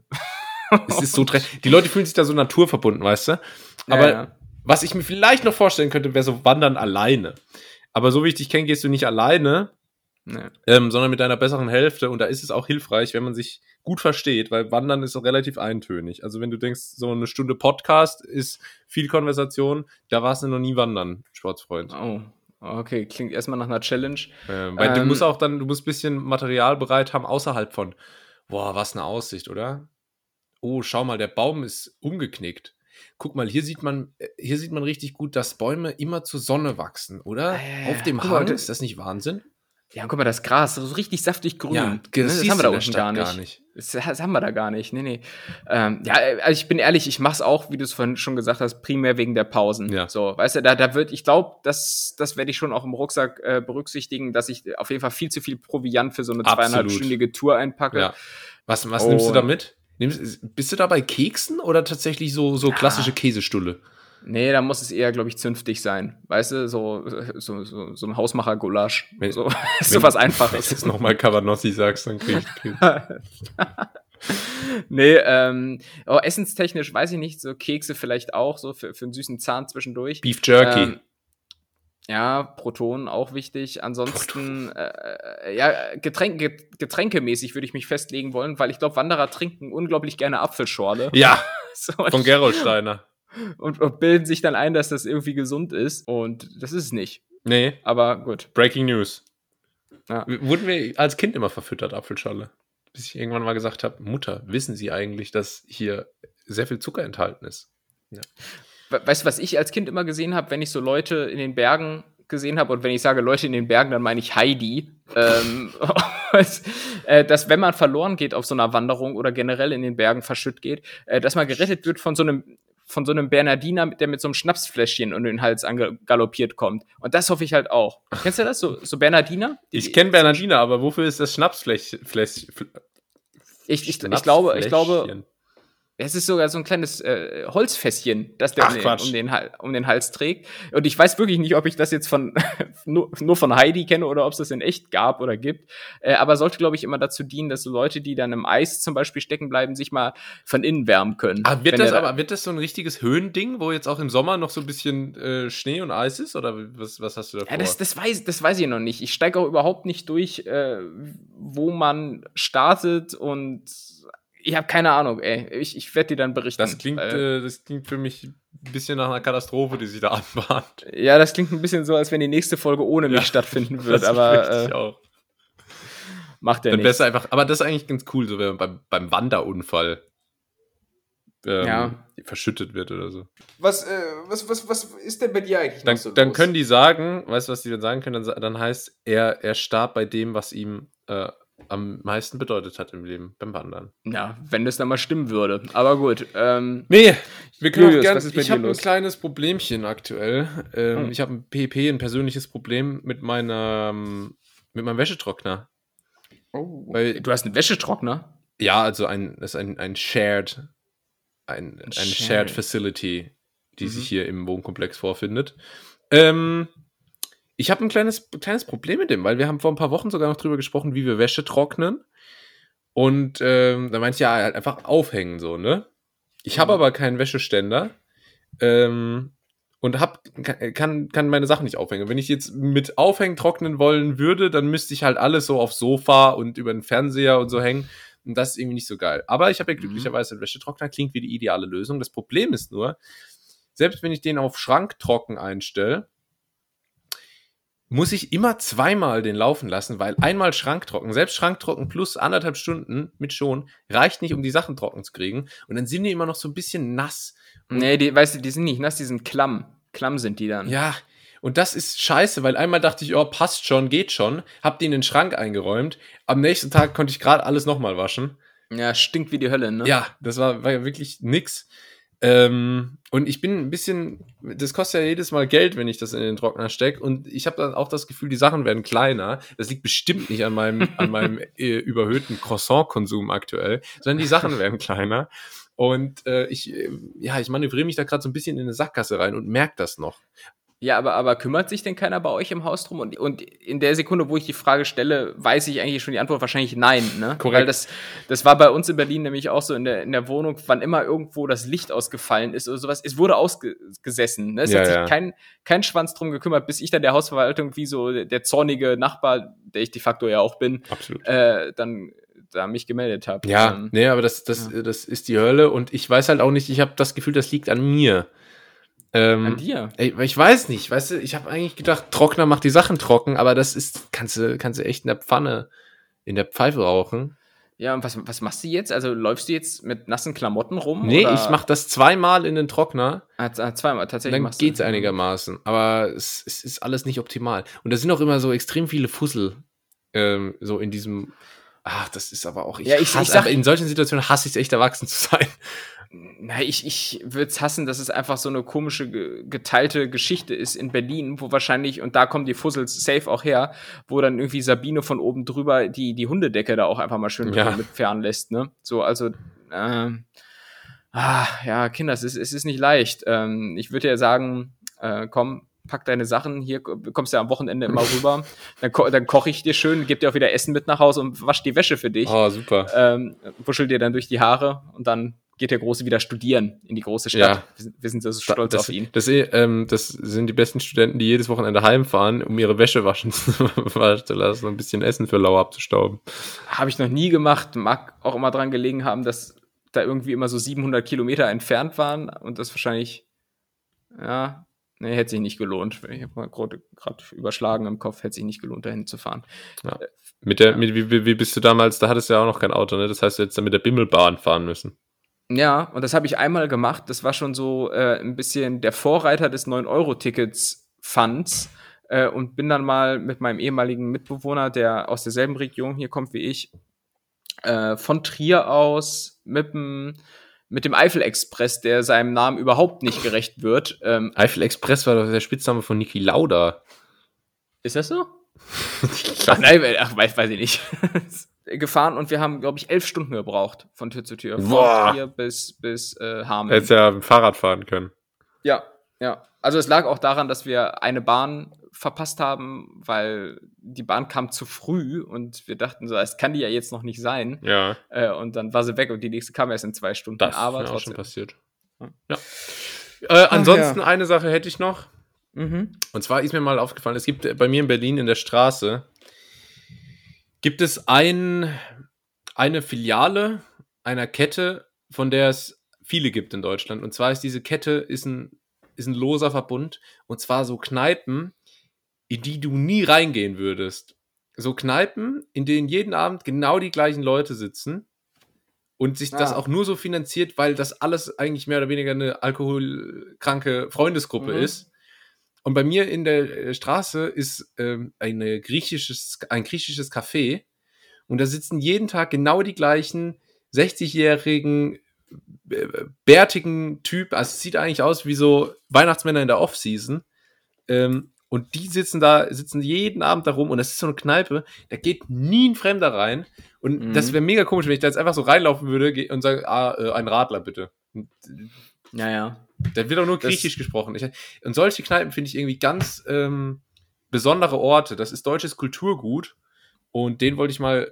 Es ist so dre- Die Leute fühlen sich da so naturverbunden, weißt du? Aber Ja, ja. Was ich mir vielleicht noch vorstellen könnte, wäre so Wandern alleine. Aber so wie ich dich kenne, gehst du nicht alleine, Nee. ähm, sondern mit deiner besseren Hälfte. Und da ist es auch hilfreich, wenn man sich gut versteht, weil Wandern ist relativ eintönig. Also wenn du denkst, so eine Stunde Podcast ist viel Konversation, da warst du noch nie wandern, Sportsfreund. Oh, okay, klingt erstmal nach einer Challenge. Ähm, weil du Ähm, musst auch dann, du musst ein bisschen Material bereit haben außerhalb von, boah, was eine Aussicht, oder? Oh, schau mal, der Baum ist umgeknickt. Guck mal, hier sieht man, äh, hier sieht man richtig gut, dass Bäume immer zur Sonne wachsen, oder? Ja. Auf dem mal, Hang, das- ist das nicht Wahnsinn? Ja, guck mal, das Gras, so richtig saftig grün. Ja, Ne, das, das haben wir da unten Stadt gar nicht. Das, das haben wir da gar nicht. Nee, nee. Ähm, ja, äh, also ich bin ehrlich, ich mach's auch, wie du es vorhin schon gesagt hast, primär wegen der Pausen. Ja. So, weißt du, da, da wird, ich glaube, das, das werde ich schon auch im Rucksack äh, berücksichtigen, dass ich auf jeden Fall viel zu viel Proviant für so eine zweieinhalbstündige Tour einpacke. Ja. Was, was nimmst du da mit? Bist du da bei Keksen oder tatsächlich so, so klassische Käsestulle? Nee, da muss es eher, glaube ich, zünftig sein. Weißt du, so, so, so, so ein Hausmacher-Gulasch. So, (laughs) so was Wenn du Einfaches. jetzt nochmal Cabanossi sagst, dann krieg ich (laughs) nee, ähm, oh, essenstechnisch weiß ich nicht, so Kekse vielleicht auch, so für, für einen süßen Zahn zwischendurch. Beef Jerky. Ähm, ja, Protonen auch wichtig. Ansonsten, äh, äh, ja, Getränk, get- getränkemäßig würde ich mich festlegen wollen, weil ich glaube, Wanderer trinken unglaublich gerne Apfelschorle. (laughs) ja, (laughs) So, von Gerolsteiner. und, und bilden sich dann ein, dass das irgendwie gesund ist. Und das ist es nicht. Nee, Aber gut. Breaking News. Ja. Wurden wir als Kind immer verfüttert, Apfelschorle? Bis ich irgendwann mal gesagt habe, Mutter, wissen Sie eigentlich, dass hier sehr viel Zucker enthalten ist? We- Weißt du, was ich als Kind immer gesehen habe, wenn ich so Leute in den Bergen gesehen habe, und wenn ich sage Leute in den Bergen, dann meine ich Heidi, ähm, (laughs) dass, äh, dass wenn man verloren geht auf so einer Wanderung oder generell in den Bergen verschütt geht, äh, dass man gerettet wird von so einem von so einem Bernardiner, der mit so einem Schnapsfläschchen um den Hals angaloppiert kommt. Und das hoffe ich halt auch. Kennst du das? So, so Bernardiner? Die- Ich kenne Bernardiner, aber wofür ist das Schnapsfläsch... Fläsch, Ich, ich, ich glaube, ich glaube, Schnapsfläschchen? Es ist sogar so ein kleines äh, Holzfässchen, das der Ach, um, den, um, den, um den Hals trägt. Und ich weiß wirklich nicht, ob ich das jetzt von (laughs) nur, nur von Heidi kenne oder ob es das in echt gab oder gibt. Äh, aber sollte, glaube ich, immer dazu dienen, dass so Leute, die dann im Eis zum Beispiel stecken bleiben, sich mal von innen wärmen können. Ah, wird das aber wird das so ein richtiges Höhending, wo jetzt auch im Sommer noch so ein bisschen äh, Schnee und Eis ist? Oder was, was hast du da vor? Ja, das, das, weiß, das weiß ich noch nicht. Ich steige auch überhaupt nicht durch, äh, wo man startet und ich habe keine Ahnung, ey. Ich, ich werde dir dann berichten. Das klingt, Weil- äh, das klingt für mich ein bisschen nach einer Katastrophe, die sich da anbahnt. Ja, das klingt ein bisschen so, als wenn die nächste Folge ohne mich Ja, (laughs) stattfinden wird, Das aber äh, auch. macht ja Dann nichts. besser einfach, aber das ist eigentlich ganz cool, so wenn man beim, beim Wanderunfall ähm, Ja. verschüttet wird oder so. Was, äh, was, was, was ist denn bei dir eigentlich Dann, dann können die sagen, weißt du, was die dann sagen können? Dann, dann heißt, er, er starb bei dem, was ihm äh, am meisten bedeutet hat im Leben, beim Wandern. Ja, wenn das dann mal stimmen würde. Aber gut. Ähm, Nee, wir können Julius, auch ich habe ein kleines Problemchen aktuell. Ähm, Hm. Ich habe ein PP, ein persönliches Problem mit meiner, mit meinem Wäschetrockner. Weil- du hast einen Wäschetrockner. Ja, also ein, das ist ein, ein Shared, ein, ein Shared. Shared. Facility, die Mhm. sich hier im Wohnkomplex vorfindet. Ähm, ich habe ein kleines, kleines Problem mit dem, weil wir haben vor ein paar Wochen sogar noch drüber gesprochen, wie wir Wäsche trocknen. Und ähm, da meinte ich ja halt einfach aufhängen so, ne? Ich habe Mhm. aber keinen Wäscheständer ähm, und hab, kann- kann, meine Sachen nicht aufhängen. Wenn ich jetzt mit Aufhängen trocknen wollen würde, dann müsste ich halt alles so aufs Sofa und über den Fernseher und so hängen. Und das ist irgendwie nicht so geil. Aber ich habe ja glücklicherweise einen Wäschetrockner, klingt wie die ideale Lösung. Das Problem ist nur, selbst wenn ich den auf Schranktrocken einstelle, muss ich immer zweimal den laufen lassen, weil einmal Schranktrocken, selbst Schranktrocken plus anderthalb Stunden mit schon, reicht nicht, um die Sachen trocken zu kriegen. Und dann sind die immer noch so ein bisschen nass. Nee, die, weißt du, die sind nicht nass, die sind klamm. Klamm sind die dann. Ja, und das ist scheiße, weil einmal dachte ich, oh, passt schon, geht schon, hab die in den Schrank eingeräumt. Am nächsten Tag konnte ich gerade alles nochmal waschen. Ja, stinkt wie die Hölle, ne? Ja, das war, war ja wirklich nix. Ähm, und ich bin ein bisschen, das kostet ja jedes Mal Geld, wenn ich das in den Trockner stecke. Und ich habe dann auch das Gefühl, die Sachen werden kleiner. Das liegt bestimmt nicht an meinem, (laughs) an meinem äh, überhöhten Croissant-Konsum aktuell, sondern die Sachen werden kleiner. Und äh, ich, äh, ja, ich manövriere mich da gerade so ein bisschen in eine Sackgasse rein und merke das noch. Ja, aber, aber kümmert sich denn keiner bei euch im Haus drum? Und, und in der Sekunde, wo ich die Frage stelle, weiß ich eigentlich schon die Antwort wahrscheinlich nein, ne? Korrekt. Weil das, das war bei uns in Berlin nämlich auch so in der, in der Wohnung, wann immer irgendwo das Licht ausgefallen ist oder sowas, es wurde ausgesessen. Ne? Es Ja, hat sich ja. kein, kein Schwanz drum gekümmert, bis ich dann der Hausverwaltung wie so der, zornige Nachbar, der ich de facto ja auch bin, Absolut. äh, dann da mich gemeldet habe. Ja, Ähm, nee, aber das, das, das ist die Hölle und ich weiß halt auch nicht, ich habe das Gefühl, das liegt an mir. Ähm, An dir. Ey, ich weiß nicht, weißt du, ich habe eigentlich gedacht, Trockner macht die Sachen trocken, aber das ist, kannst du, kannst du echt in der Pfanne, in der Pfeife rauchen. Ja, und was, was machst du jetzt? Also läufst du jetzt mit nassen Klamotten rum? Nee, oder? ich mache das zweimal in den Trockner, Ah, ah, zweimal, tatsächlich dann machst du- geht's einigermaßen. Aber es, es ist alles nicht optimal. Und da sind auch immer so extrem viele Fussel ähm, so in diesem, ach, das ist aber auch, ich, Ja, ich- ich hasse, sag- aber in solchen Situationen hasse ich es echt, erwachsen zu sein. (laughs) Na, ich, ich würde es hassen, dass es einfach so eine komische ge geteilte Geschichte ist in Berlin, wo wahrscheinlich, und da kommen die Fussels safe auch her, wo dann irgendwie Sabine von oben drüber die, die Hundedecke da auch einfach mal schön Ja. mitfahren lässt, ne? So, also, ähm, ah, ja, Kinder, es ist, es ist nicht leicht. Ähm, ich würde ja sagen, äh, komm, pack deine Sachen, hier du kommst ja am Wochenende immer rüber, (laughs) dann, ko dann koche ich dir schön, geb dir auch wieder Essen mit nach Hause und wasch die Wäsche für dich Oh, super. ähm, wuschelt dir dann durch die Haare und dann geht der Große wieder studieren in die große Stadt. Ja. Wir, sind, wir sind so stolz das, auf ihn. Das, ähm, das sind die besten Studenten, die jedes Wochenende heimfahren, um ihre Wäsche waschen zu (laughs) lassen und ein bisschen Essen für lau abzustauben. Habe ich noch nie gemacht. Mag auch immer dran gelegen haben, dass da irgendwie immer so 700 Kilometer entfernt waren und das wahrscheinlich, ja, nee, hätte sich nicht gelohnt. Ich habe mal gerade überschlagen im Kopf, hätte sich nicht gelohnt, dahin zu fahren. Mit der, mit, wie, wie, bist du damals, da hattest du ja auch noch kein Auto, ne? Das heißt, du hättest dann mit der Bimmelbahn fahren müssen. Ja, und das habe ich einmal gemacht. Das war schon so äh, ein bisschen der Vorreiter des 9-Euro-Tickets Funds. Äh, und bin dann mal mit meinem ehemaligen Mitbewohner, der aus derselben Region hier kommt wie ich, äh, von Trier aus mit dem, mit dem Eifel-Express, der seinem Namen überhaupt nicht gerecht wird. Ähm, Eifel Express war doch der Spitzname von Niki Lauda. ist das so? (laughs) ach, nein, ach, weiß, weiß ich nicht. (laughs) gefahren und wir haben, glaube ich, elf Stunden gebraucht von Tür zu Tür. Boah. Von Trier bis, bis äh, Hameln. Hättest ja mit dem Fahrrad fahren können. Ja, ja. Also es lag auch daran, dass wir eine Bahn verpasst haben, weil die Bahn kam zu früh und wir dachten so, es kann die ja jetzt noch nicht sein. Ja, Äh, und dann war sie weg und die nächste kam erst in zwei Stunden. das aber ist mir auch schon passiert. Ja. Äh, ansonsten ja. eine Sache hätte ich noch. Mhm. Und zwar ist mir mal aufgefallen, es gibt äh, bei mir in Berlin in der Straße, gibt es ein, eine Filiale einer Kette, von der es viele gibt in Deutschland. Und zwar ist diese Kette ist ein, ist ein loser Verbund. Und zwar so Kneipen, in die du nie reingehen würdest. So Kneipen, in denen jeden Abend genau die gleichen Leute sitzen und sich das Ah. auch nur so finanziert, weil das alles eigentlich mehr oder weniger eine alkoholkranke Freundesgruppe Mhm. ist. Und bei mir in der äh, Straße ist ähm, eine griechisches, ein griechisches Café und da sitzen jeden Tag genau die gleichen 60-jährigen äh, bärtigen Typ, also es sieht eigentlich aus wie so Weihnachtsmänner in der Off-Season. Ähm, und die sitzen da, sitzen jeden Abend da rum und das ist so eine Kneipe, da geht nie ein Fremder rein. Und Mhm. das wäre mega komisch, wenn ich da jetzt einfach so reinlaufen würde und sage, ah, äh, ein Radler bitte. Naja. da wird auch nur Das- Griechisch gesprochen. Ich, und solche Kneipen finde ich irgendwie ganz ähm, besondere Orte. Das ist deutsches Kulturgut. Und den wollte ich mal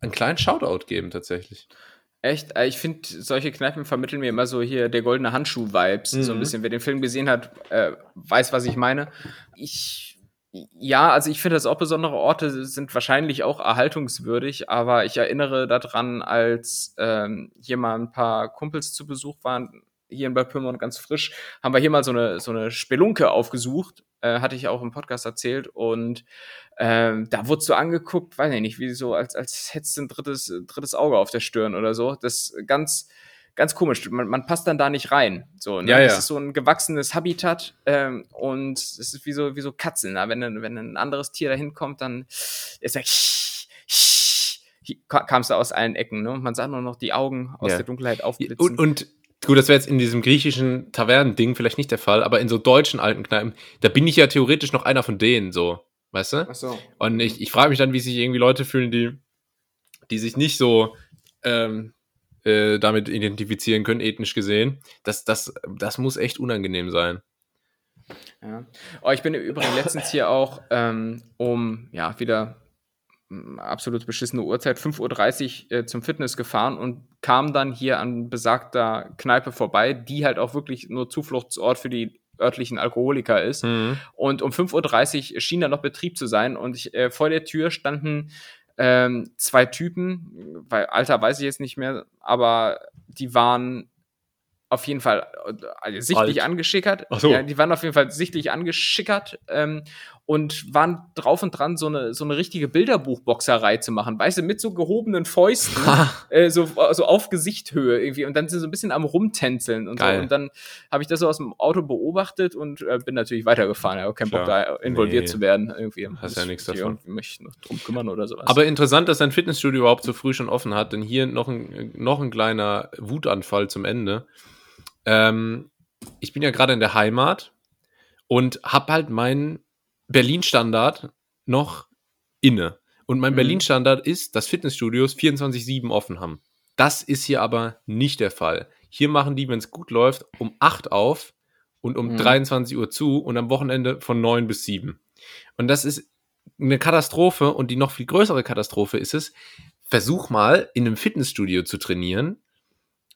einen kleinen Shoutout geben, tatsächlich. Echt? Äh, Ich finde, solche Kneipen vermitteln mir immer so hier der goldene Handschuh-Vibes. So ein Mhm. bisschen. Wer den Film gesehen hat, äh, weiß, was ich meine. Ich, ja, also ich finde, dass auch besondere Orte sind wahrscheinlich auch erhaltungswürdig, aber ich erinnere daran, als ähm, hier mal ein paar Kumpels zu Besuch waren, hier in Bad Pyrmont ganz frisch, haben wir hier mal so eine, so eine Spelunke aufgesucht. Äh, hatte ich auch im Podcast erzählt und ähm, da wurdest du angeguckt, weiß ich nicht, wie so, als, als hättest du ein drittes, drittes Auge auf der Stirn oder so. Das ist ganz, ganz komisch. Man, man passt dann da nicht rein. So, ne? Ja, Das ja. ist so ein gewachsenes Habitat ähm, und es ist wie so, wie so Katzen. Na? Wenn, ein- wenn ein anderes Tier da hinkommt, dann ist er kamst du aus allen Ecken, ne? Man sah nur noch die Augen aus Ja. der Dunkelheit aufblitzen. Und, und gut, das wäre jetzt in diesem griechischen Tavernending vielleicht nicht der Fall, aber in so deutschen alten Kneipen, da bin ich ja theoretisch noch einer von denen, so. Weißt du? Ach so. Und ich, ich frage mich dann, wie sich irgendwie Leute fühlen, die, die sich nicht so ähm, äh, damit identifizieren können, ethnisch gesehen. Das, das, das muss echt unangenehm sein. Ja. Oh, ich bin im Übrigen letztens hier auch ähm, um, ja, wieder absolut beschissene Uhrzeit, 5.30 Uhr äh, zum Fitness gefahren und kam dann hier an besagter Kneipe vorbei, die halt auch wirklich nur Zufluchtsort für die örtlichen Alkoholiker ist. Und um 5.30 Uhr schien da noch Betrieb zu sein und ich, äh, vor der Tür standen ähm, zwei Typen, weil Alter weiß ich jetzt nicht mehr, aber die waren auf jeden Fall äh, sichtlich Alt. angeschickert. Ach so. Ja, die waren auf jeden Fall sichtlich angeschickert ähm, und waren drauf und dran, so eine, so eine richtige Bilderbuchboxerei zu machen. Weißt du, mit so gehobenen Fäusten, äh, so, so auf Gesichthöhe irgendwie. Und dann sind sie so ein bisschen am Rumtänzeln und Geil. so. Und dann habe ich das so aus dem Auto beobachtet und äh, bin natürlich weitergefahren. Ich habe keinen Bock, da involviert Nee. zu werden. Irgendwie. Hast ja nichts Ich davon. irgendwie Mich noch drum kümmern oder sowas. Aber interessant, dass dein Fitnessstudio überhaupt so früh schon offen hat, denn hier noch ein, noch ein kleiner Wutanfall zum Ende. Ähm, ich bin ja gerade in der Heimat und habe halt meinen Berlin-Standard noch inne. Und mein Mhm. Berlin-Standard ist, dass Fitnessstudios 24-7 offen haben. Das ist hier aber nicht der Fall. Hier machen die, wenn es gut läuft, um 8 auf und um Mhm. 23 Uhr zu und am Wochenende von 9 bis 7. Und das ist eine Katastrophe und die noch viel größere Katastrophe ist es, versuch mal in einem Fitnessstudio zu trainieren,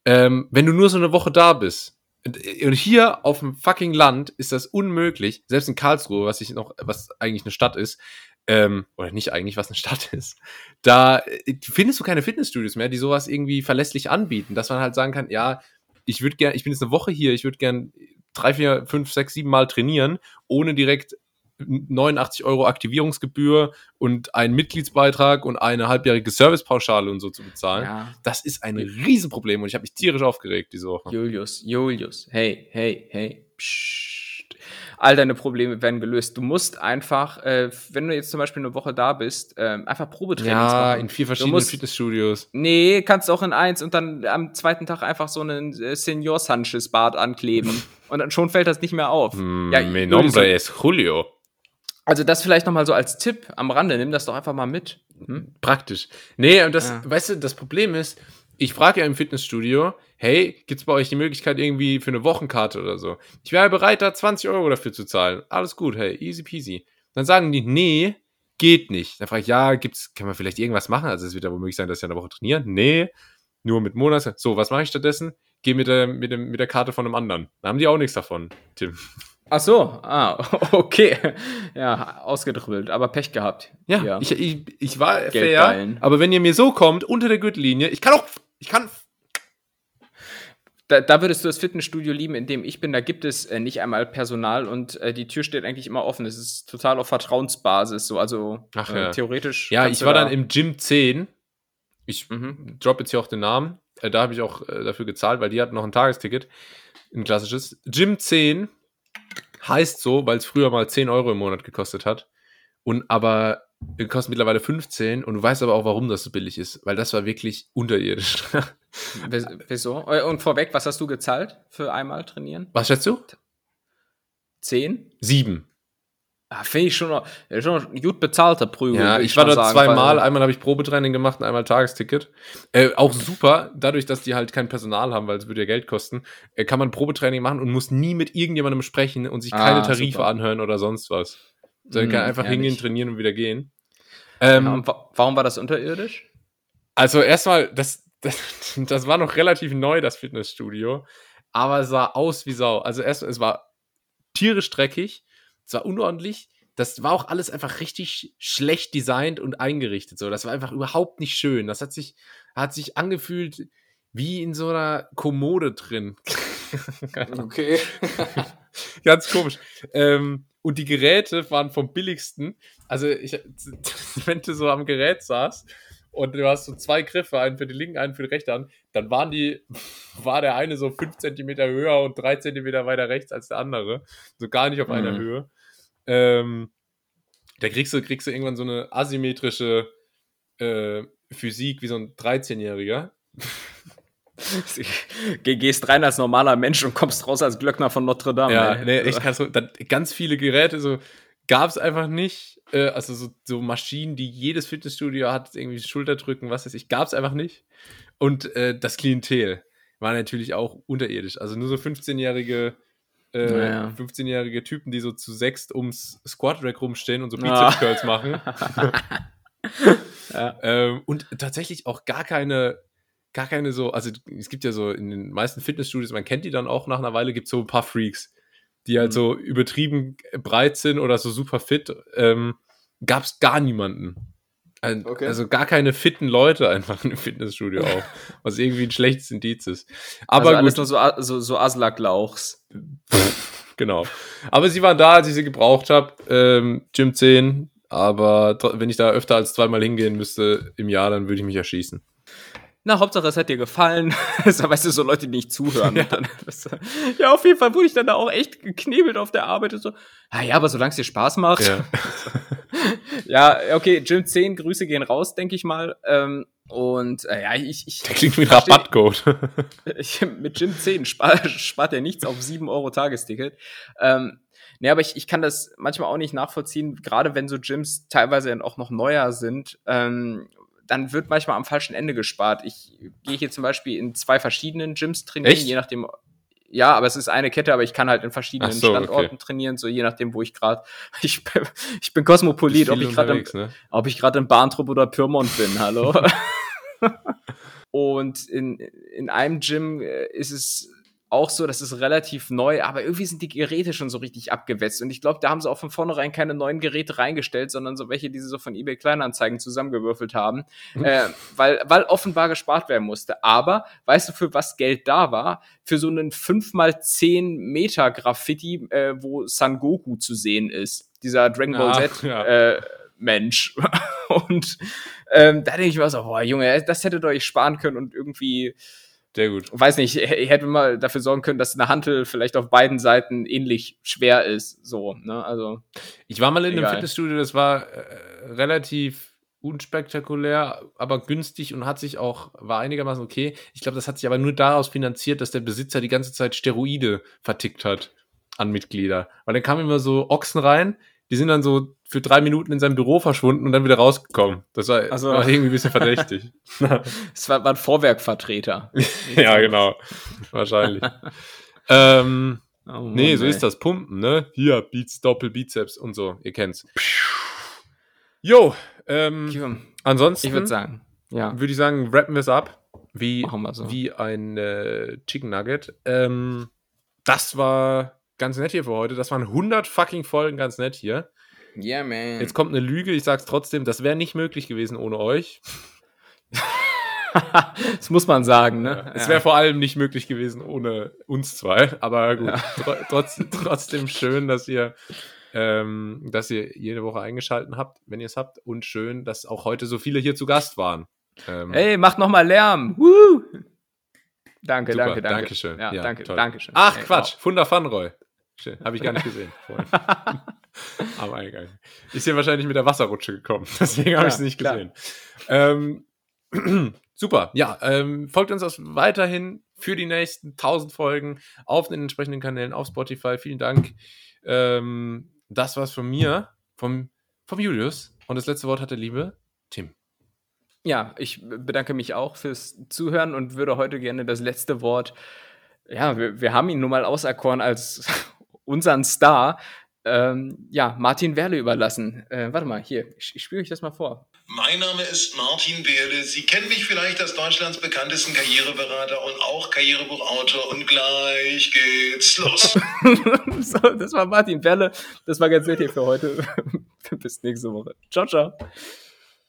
ähm, wenn du nur so eine Woche da bist. Und und hier auf dem fucking Land ist das unmöglich, selbst in Karlsruhe, was ich noch, was eigentlich eine Stadt ist, ähm, oder nicht eigentlich, was eine Stadt (laughs) ist, da äh, findest du keine Fitnessstudios mehr, die sowas irgendwie verlässlich anbieten, dass man halt sagen kann, ja, ich würde gern, ich bin jetzt eine Woche hier, ich würde gern drei, vier, fünf, sechs, sieben Mal trainieren, ohne direkt 89 Euro Aktivierungsgebühr und einen Mitgliedsbeitrag und eine halbjährige Servicepauschale und so zu bezahlen. ja. Das ist ein Riesenproblem und ich habe mich tierisch aufgeregt diese Woche. Julius, Julius, hey, hey, hey, psst. All deine Probleme werden gelöst. Du musst einfach, äh, wenn du jetzt zum Beispiel eine Woche da bist, ähm, einfach Probetrainings Ja, machen. in vier Du verschiedenen musst- Fitnessstudios. Nee, kannst auch in eins und dann am zweiten Tag einfach so einen äh, Senior Sanchez Bart ankleben. (laughs) und dann schon fällt das nicht mehr auf. Mm, Ja, mi nombre es Julio. Also das vielleicht noch mal so als Tipp am Rande. Nimm das doch einfach mal mit. Hm? Praktisch. Nee, und das, Ja. weißt du, das Problem ist, ich frage ja im Fitnessstudio, hey, gibt's bei euch die Möglichkeit irgendwie für eine Wochenkarte oder so? Ich wäre bereit, da 20 Euro dafür zu zahlen. Alles gut, hey, easy peasy. Dann sagen die, nee, geht nicht. Dann frage ich, ja, gibt's, kann man vielleicht irgendwas machen? Also es wird ja wohl möglich sein, dass ich eine Woche trainieren. Nee, nur mit Monats. So, was mache ich stattdessen? Geh mit der, mit, dem, mit der Karte von einem anderen. Da haben die auch nichts davon, Tim. Ach so, ah, (laughs) okay. Ja, ausgedribbelt, aber Pech gehabt. Ja, Ich, ich, ich war fair, aber wenn ihr mir so kommt, unter der Gürtellinie, ich kann auch, ich kann Da, da würdest du das Fitnessstudio lieben, in dem ich bin. Da gibt es äh, nicht einmal Personal und äh, die Tür steht eigentlich immer offen. Es ist total auf Vertrauensbasis. So, also Ach äh, ja. theoretisch. Ja, ich war da- dann im Gym 10. Ich Mhm. drop jetzt hier auch den Namen. Äh, da habe ich auch äh, dafür gezahlt, weil die hatten noch ein Tagesticket. Ein klassisches. Gym 10 heißt so, weil es früher mal 10 Euro im Monat gekostet hat. Und aber äh, kostet mittlerweile 15 und du weißt aber auch, warum das so billig ist, weil das war wirklich unterirdisch. (laughs) Wieso? Äh, Und vorweg, was hast du gezahlt für einmal trainieren? Was schätzt du? Zehn? Sieben. Ah, Finde ich schon, äh, schon gut bezahlter Prügel. Ja, würd ich war sagen, zweimal. weil- Einmal habe ich Probetraining gemacht und einmal Tagesticket. Äh, auch super, dadurch, dass die halt kein Personal haben, weil es würde ja Geld kosten, äh, kann man Probetraining machen und muss nie mit irgendjemandem sprechen und sich Ah, keine Tarife super. anhören oder sonst was. Sondern Mm, kann einfach ehrlich. hingehen, trainieren und wieder gehen. Ähm, Ja, und wa warum war das unterirdisch? Also erstmal, das, das, das war noch relativ neu, das Fitnessstudio, aber es sah aus wie Sau. Also erst, es war tierisch dreckig, es war unordentlich. Das war auch alles einfach richtig schlecht designt und eingerichtet. So, das war einfach überhaupt nicht schön. Das hat sich, hat sich angefühlt wie in so einer Kommode drin. (laughs) Okay. (laughs) Ganz komisch. Ähm, und die Geräte waren vom billigsten. Also, ich, (laughs) wenn du so am Gerät saß und du hast so zwei Griffe, einen für die linken, einen für die rechte Hand, dann waren die, war der eine so fünf Zentimeter höher und drei Zentimeter weiter rechts als der andere. So gar nicht auf einer Mhm. Höhe. Ähm, da kriegst du, kriegst du irgendwann so eine asymmetrische äh, Physik wie so ein 13-Jähriger. (laughs) Geh- Gehst rein als normaler Mensch und kommst raus als Glöckner von Notre Dame. Ja, ey. nee, echt (laughs) ganz, dann, ganz viele Geräte so gab es einfach nicht. Äh, also so, so Maschinen, die jedes Fitnessstudio hat, irgendwie Schulterdrücken, was weiß ich, gab es einfach nicht. Und äh, das Klientel war natürlich auch unterirdisch. Also nur so 15-jährige äh, Naja. 15-jährige Typen, die so zu sechst ums Squat Rack rumstehen und so Ah. Bizeps Curls machen. (laughs) Ja. Ähm, und tatsächlich auch gar keine, gar keine so, also es gibt ja so in den meisten Fitnessstudios, man kennt die dann auch nach einer Weile, gibt es so ein paar Freaks, die halt Mhm. so übertrieben breit sind oder so super fit. Ähm, Gab es gar niemanden. Ein, Okay. Also gar keine fitten Leute einfach im Fitnessstudio auch, (laughs) was irgendwie ein schlechtes Indiz ist. Aber also gut, nur so, so, so Aslak-Lauchs. (laughs) genau. Aber sie waren da, als ich sie gebraucht habe. Ähm, Gym 10. Aber wenn ich da öfter als zweimal hingehen müsste im Jahr, dann würde ich mich erschießen. Na, Hauptsache, es hat dir gefallen. (laughs) Das weißt du, so Leute, die nicht zuhören. Ja. Dann, das, ja, auf jeden Fall wurde ich dann da auch echt geknebelt auf der Arbeit und so. Ah ja, aber solange es dir Spaß macht. Ja. Ja, okay, Gym 10, Grüße gehen raus, denke ich mal. Ähm, und äh, ja, ich, ich, Der klingt wie ein Rabattcode. (laughs) ich, mit Gym 10 spart, spart er nichts auf 7 Euro Tagesticket. Ähm, nee, aber ich, ich kann das manchmal auch nicht nachvollziehen, gerade wenn so Gyms teilweise dann auch noch neuer sind. Ähm, dann wird manchmal am falschen Ende gespart. Ich gehe hier zum Beispiel in zwei verschiedenen Gyms trainieren, Echt? je nachdem. Ja, aber es ist eine Kette, aber ich kann halt in verschiedenen so, okay. Standorten trainieren, so je nachdem, wo ich gerade. (laughs) Ich, bin- ich bin Kosmopolit, ob ich gerade ne? ob ich gerade in Bahntrupp oder Pyrmont bin, hallo. (laughs) Und in, in einem Gym äh, ist es auch so, das ist relativ neu, aber irgendwie sind die Geräte schon so richtig abgewetzt. Und ich glaube, da haben sie auch von vornherein keine neuen Geräte reingestellt, sondern so welche, die sie so von eBay Kleinanzeigen zusammengewürfelt haben, äh, weil, weil offenbar gespart werden musste. Aber weißt du, für was Geld da war? Für so einen 5x10 Meter Graffiti, äh, wo Son Goku zu sehen ist. Dieser Dragon Ball Ah, Z ja. äh, Mensch. (laughs) und ähm, da denke ich mir so, boah, Junge, das hättet ihr euch sparen können und irgendwie, Sehr gut. weiß nicht, ihr hättet mal dafür sorgen können, dass eine Hantel vielleicht auf beiden Seiten ähnlich schwer ist. So, ne? Also, Ich war mal in einem Egal. Fitnessstudio, das war äh, relativ unspektakulär, aber günstig und hat sich auch, war einigermaßen okay. Ich glaube, das hat sich aber nur daraus finanziert, dass der Besitzer die ganze Zeit Steroide vertickt hat an Mitglieder. Weil dann kamen immer so Ochsen rein, die sind dann so für drei Minuten in seinem Büro verschwunden und dann wieder rausgekommen. Das war, Also- war irgendwie ein bisschen verdächtig. (laughs) es war, war ein Vorwerkvertreter. (laughs) ja, genau. Wahrscheinlich. ähm, Oh Mann, nee, so ey. ist das. Pumpen, ne? Hier, Beats, Doppelbizeps und so. Ihr kennt's. Jo, ähm, ansonsten Ich würde sagen, ja. würde ich sagen, rappen wir es ab. Wie, wir so. wie ein äh, Chicken Nugget. Ähm, das war ganz nett hier für heute. Das waren 100 fucking Folgen ganz nett hier. Yeah, man. Jetzt kommt eine Lüge, ich sag's trotzdem, das wäre nicht möglich gewesen ohne euch. (laughs) das muss man sagen, ne? Es wäre vor allem nicht möglich gewesen ohne uns zwei, aber gut. Tro trotz, trotzdem schön, dass ihr, ähm, dass ihr jede Woche eingeschaltet habt, wenn ihr es habt. Und schön, dass auch heute so viele hier zu Gast waren. Ähm, Ey, macht noch mal Lärm. Woo! Danke, super, danke, danke. Dankeschön. Ja, danke, toll. danke schön. Ach, Ey, Quatsch, Funda Fanroy. Schön, habe ich gar nicht gesehen. vorhin. (laughs) Am Eingang. Ist hier wahrscheinlich mit der Wasserrutsche gekommen, (laughs) deswegen habe ich es nicht gesehen. Ähm, (clears throat) super, ja, ähm, folgt uns auch weiterhin für die nächsten 1000 Folgen auf den entsprechenden Kanälen, auf Spotify. Vielen Dank. Ähm, das war's von mir, vom, vom Julius. Und das letzte Wort hat der liebe Tim. Ja, ich bedanke mich auch fürs Zuhören und würde heute gerne das letzte Wort. Ja, wir, wir haben ihn nun mal auserkoren als unseren Star. Ähm, ja, Martin Werle überlassen. Äh, warte mal, hier, ich, ich spiele euch das mal vor. Mein Name ist Martin Wehrle. Sie kennen mich vielleicht als Deutschlands bekanntesten Karriereberater und auch Karrierebuchautor. Und gleich geht's los. (laughs) so, das war Martin Werle. Das war ganz nett hier für heute. (laughs) Bis nächste Woche. Ciao, ciao.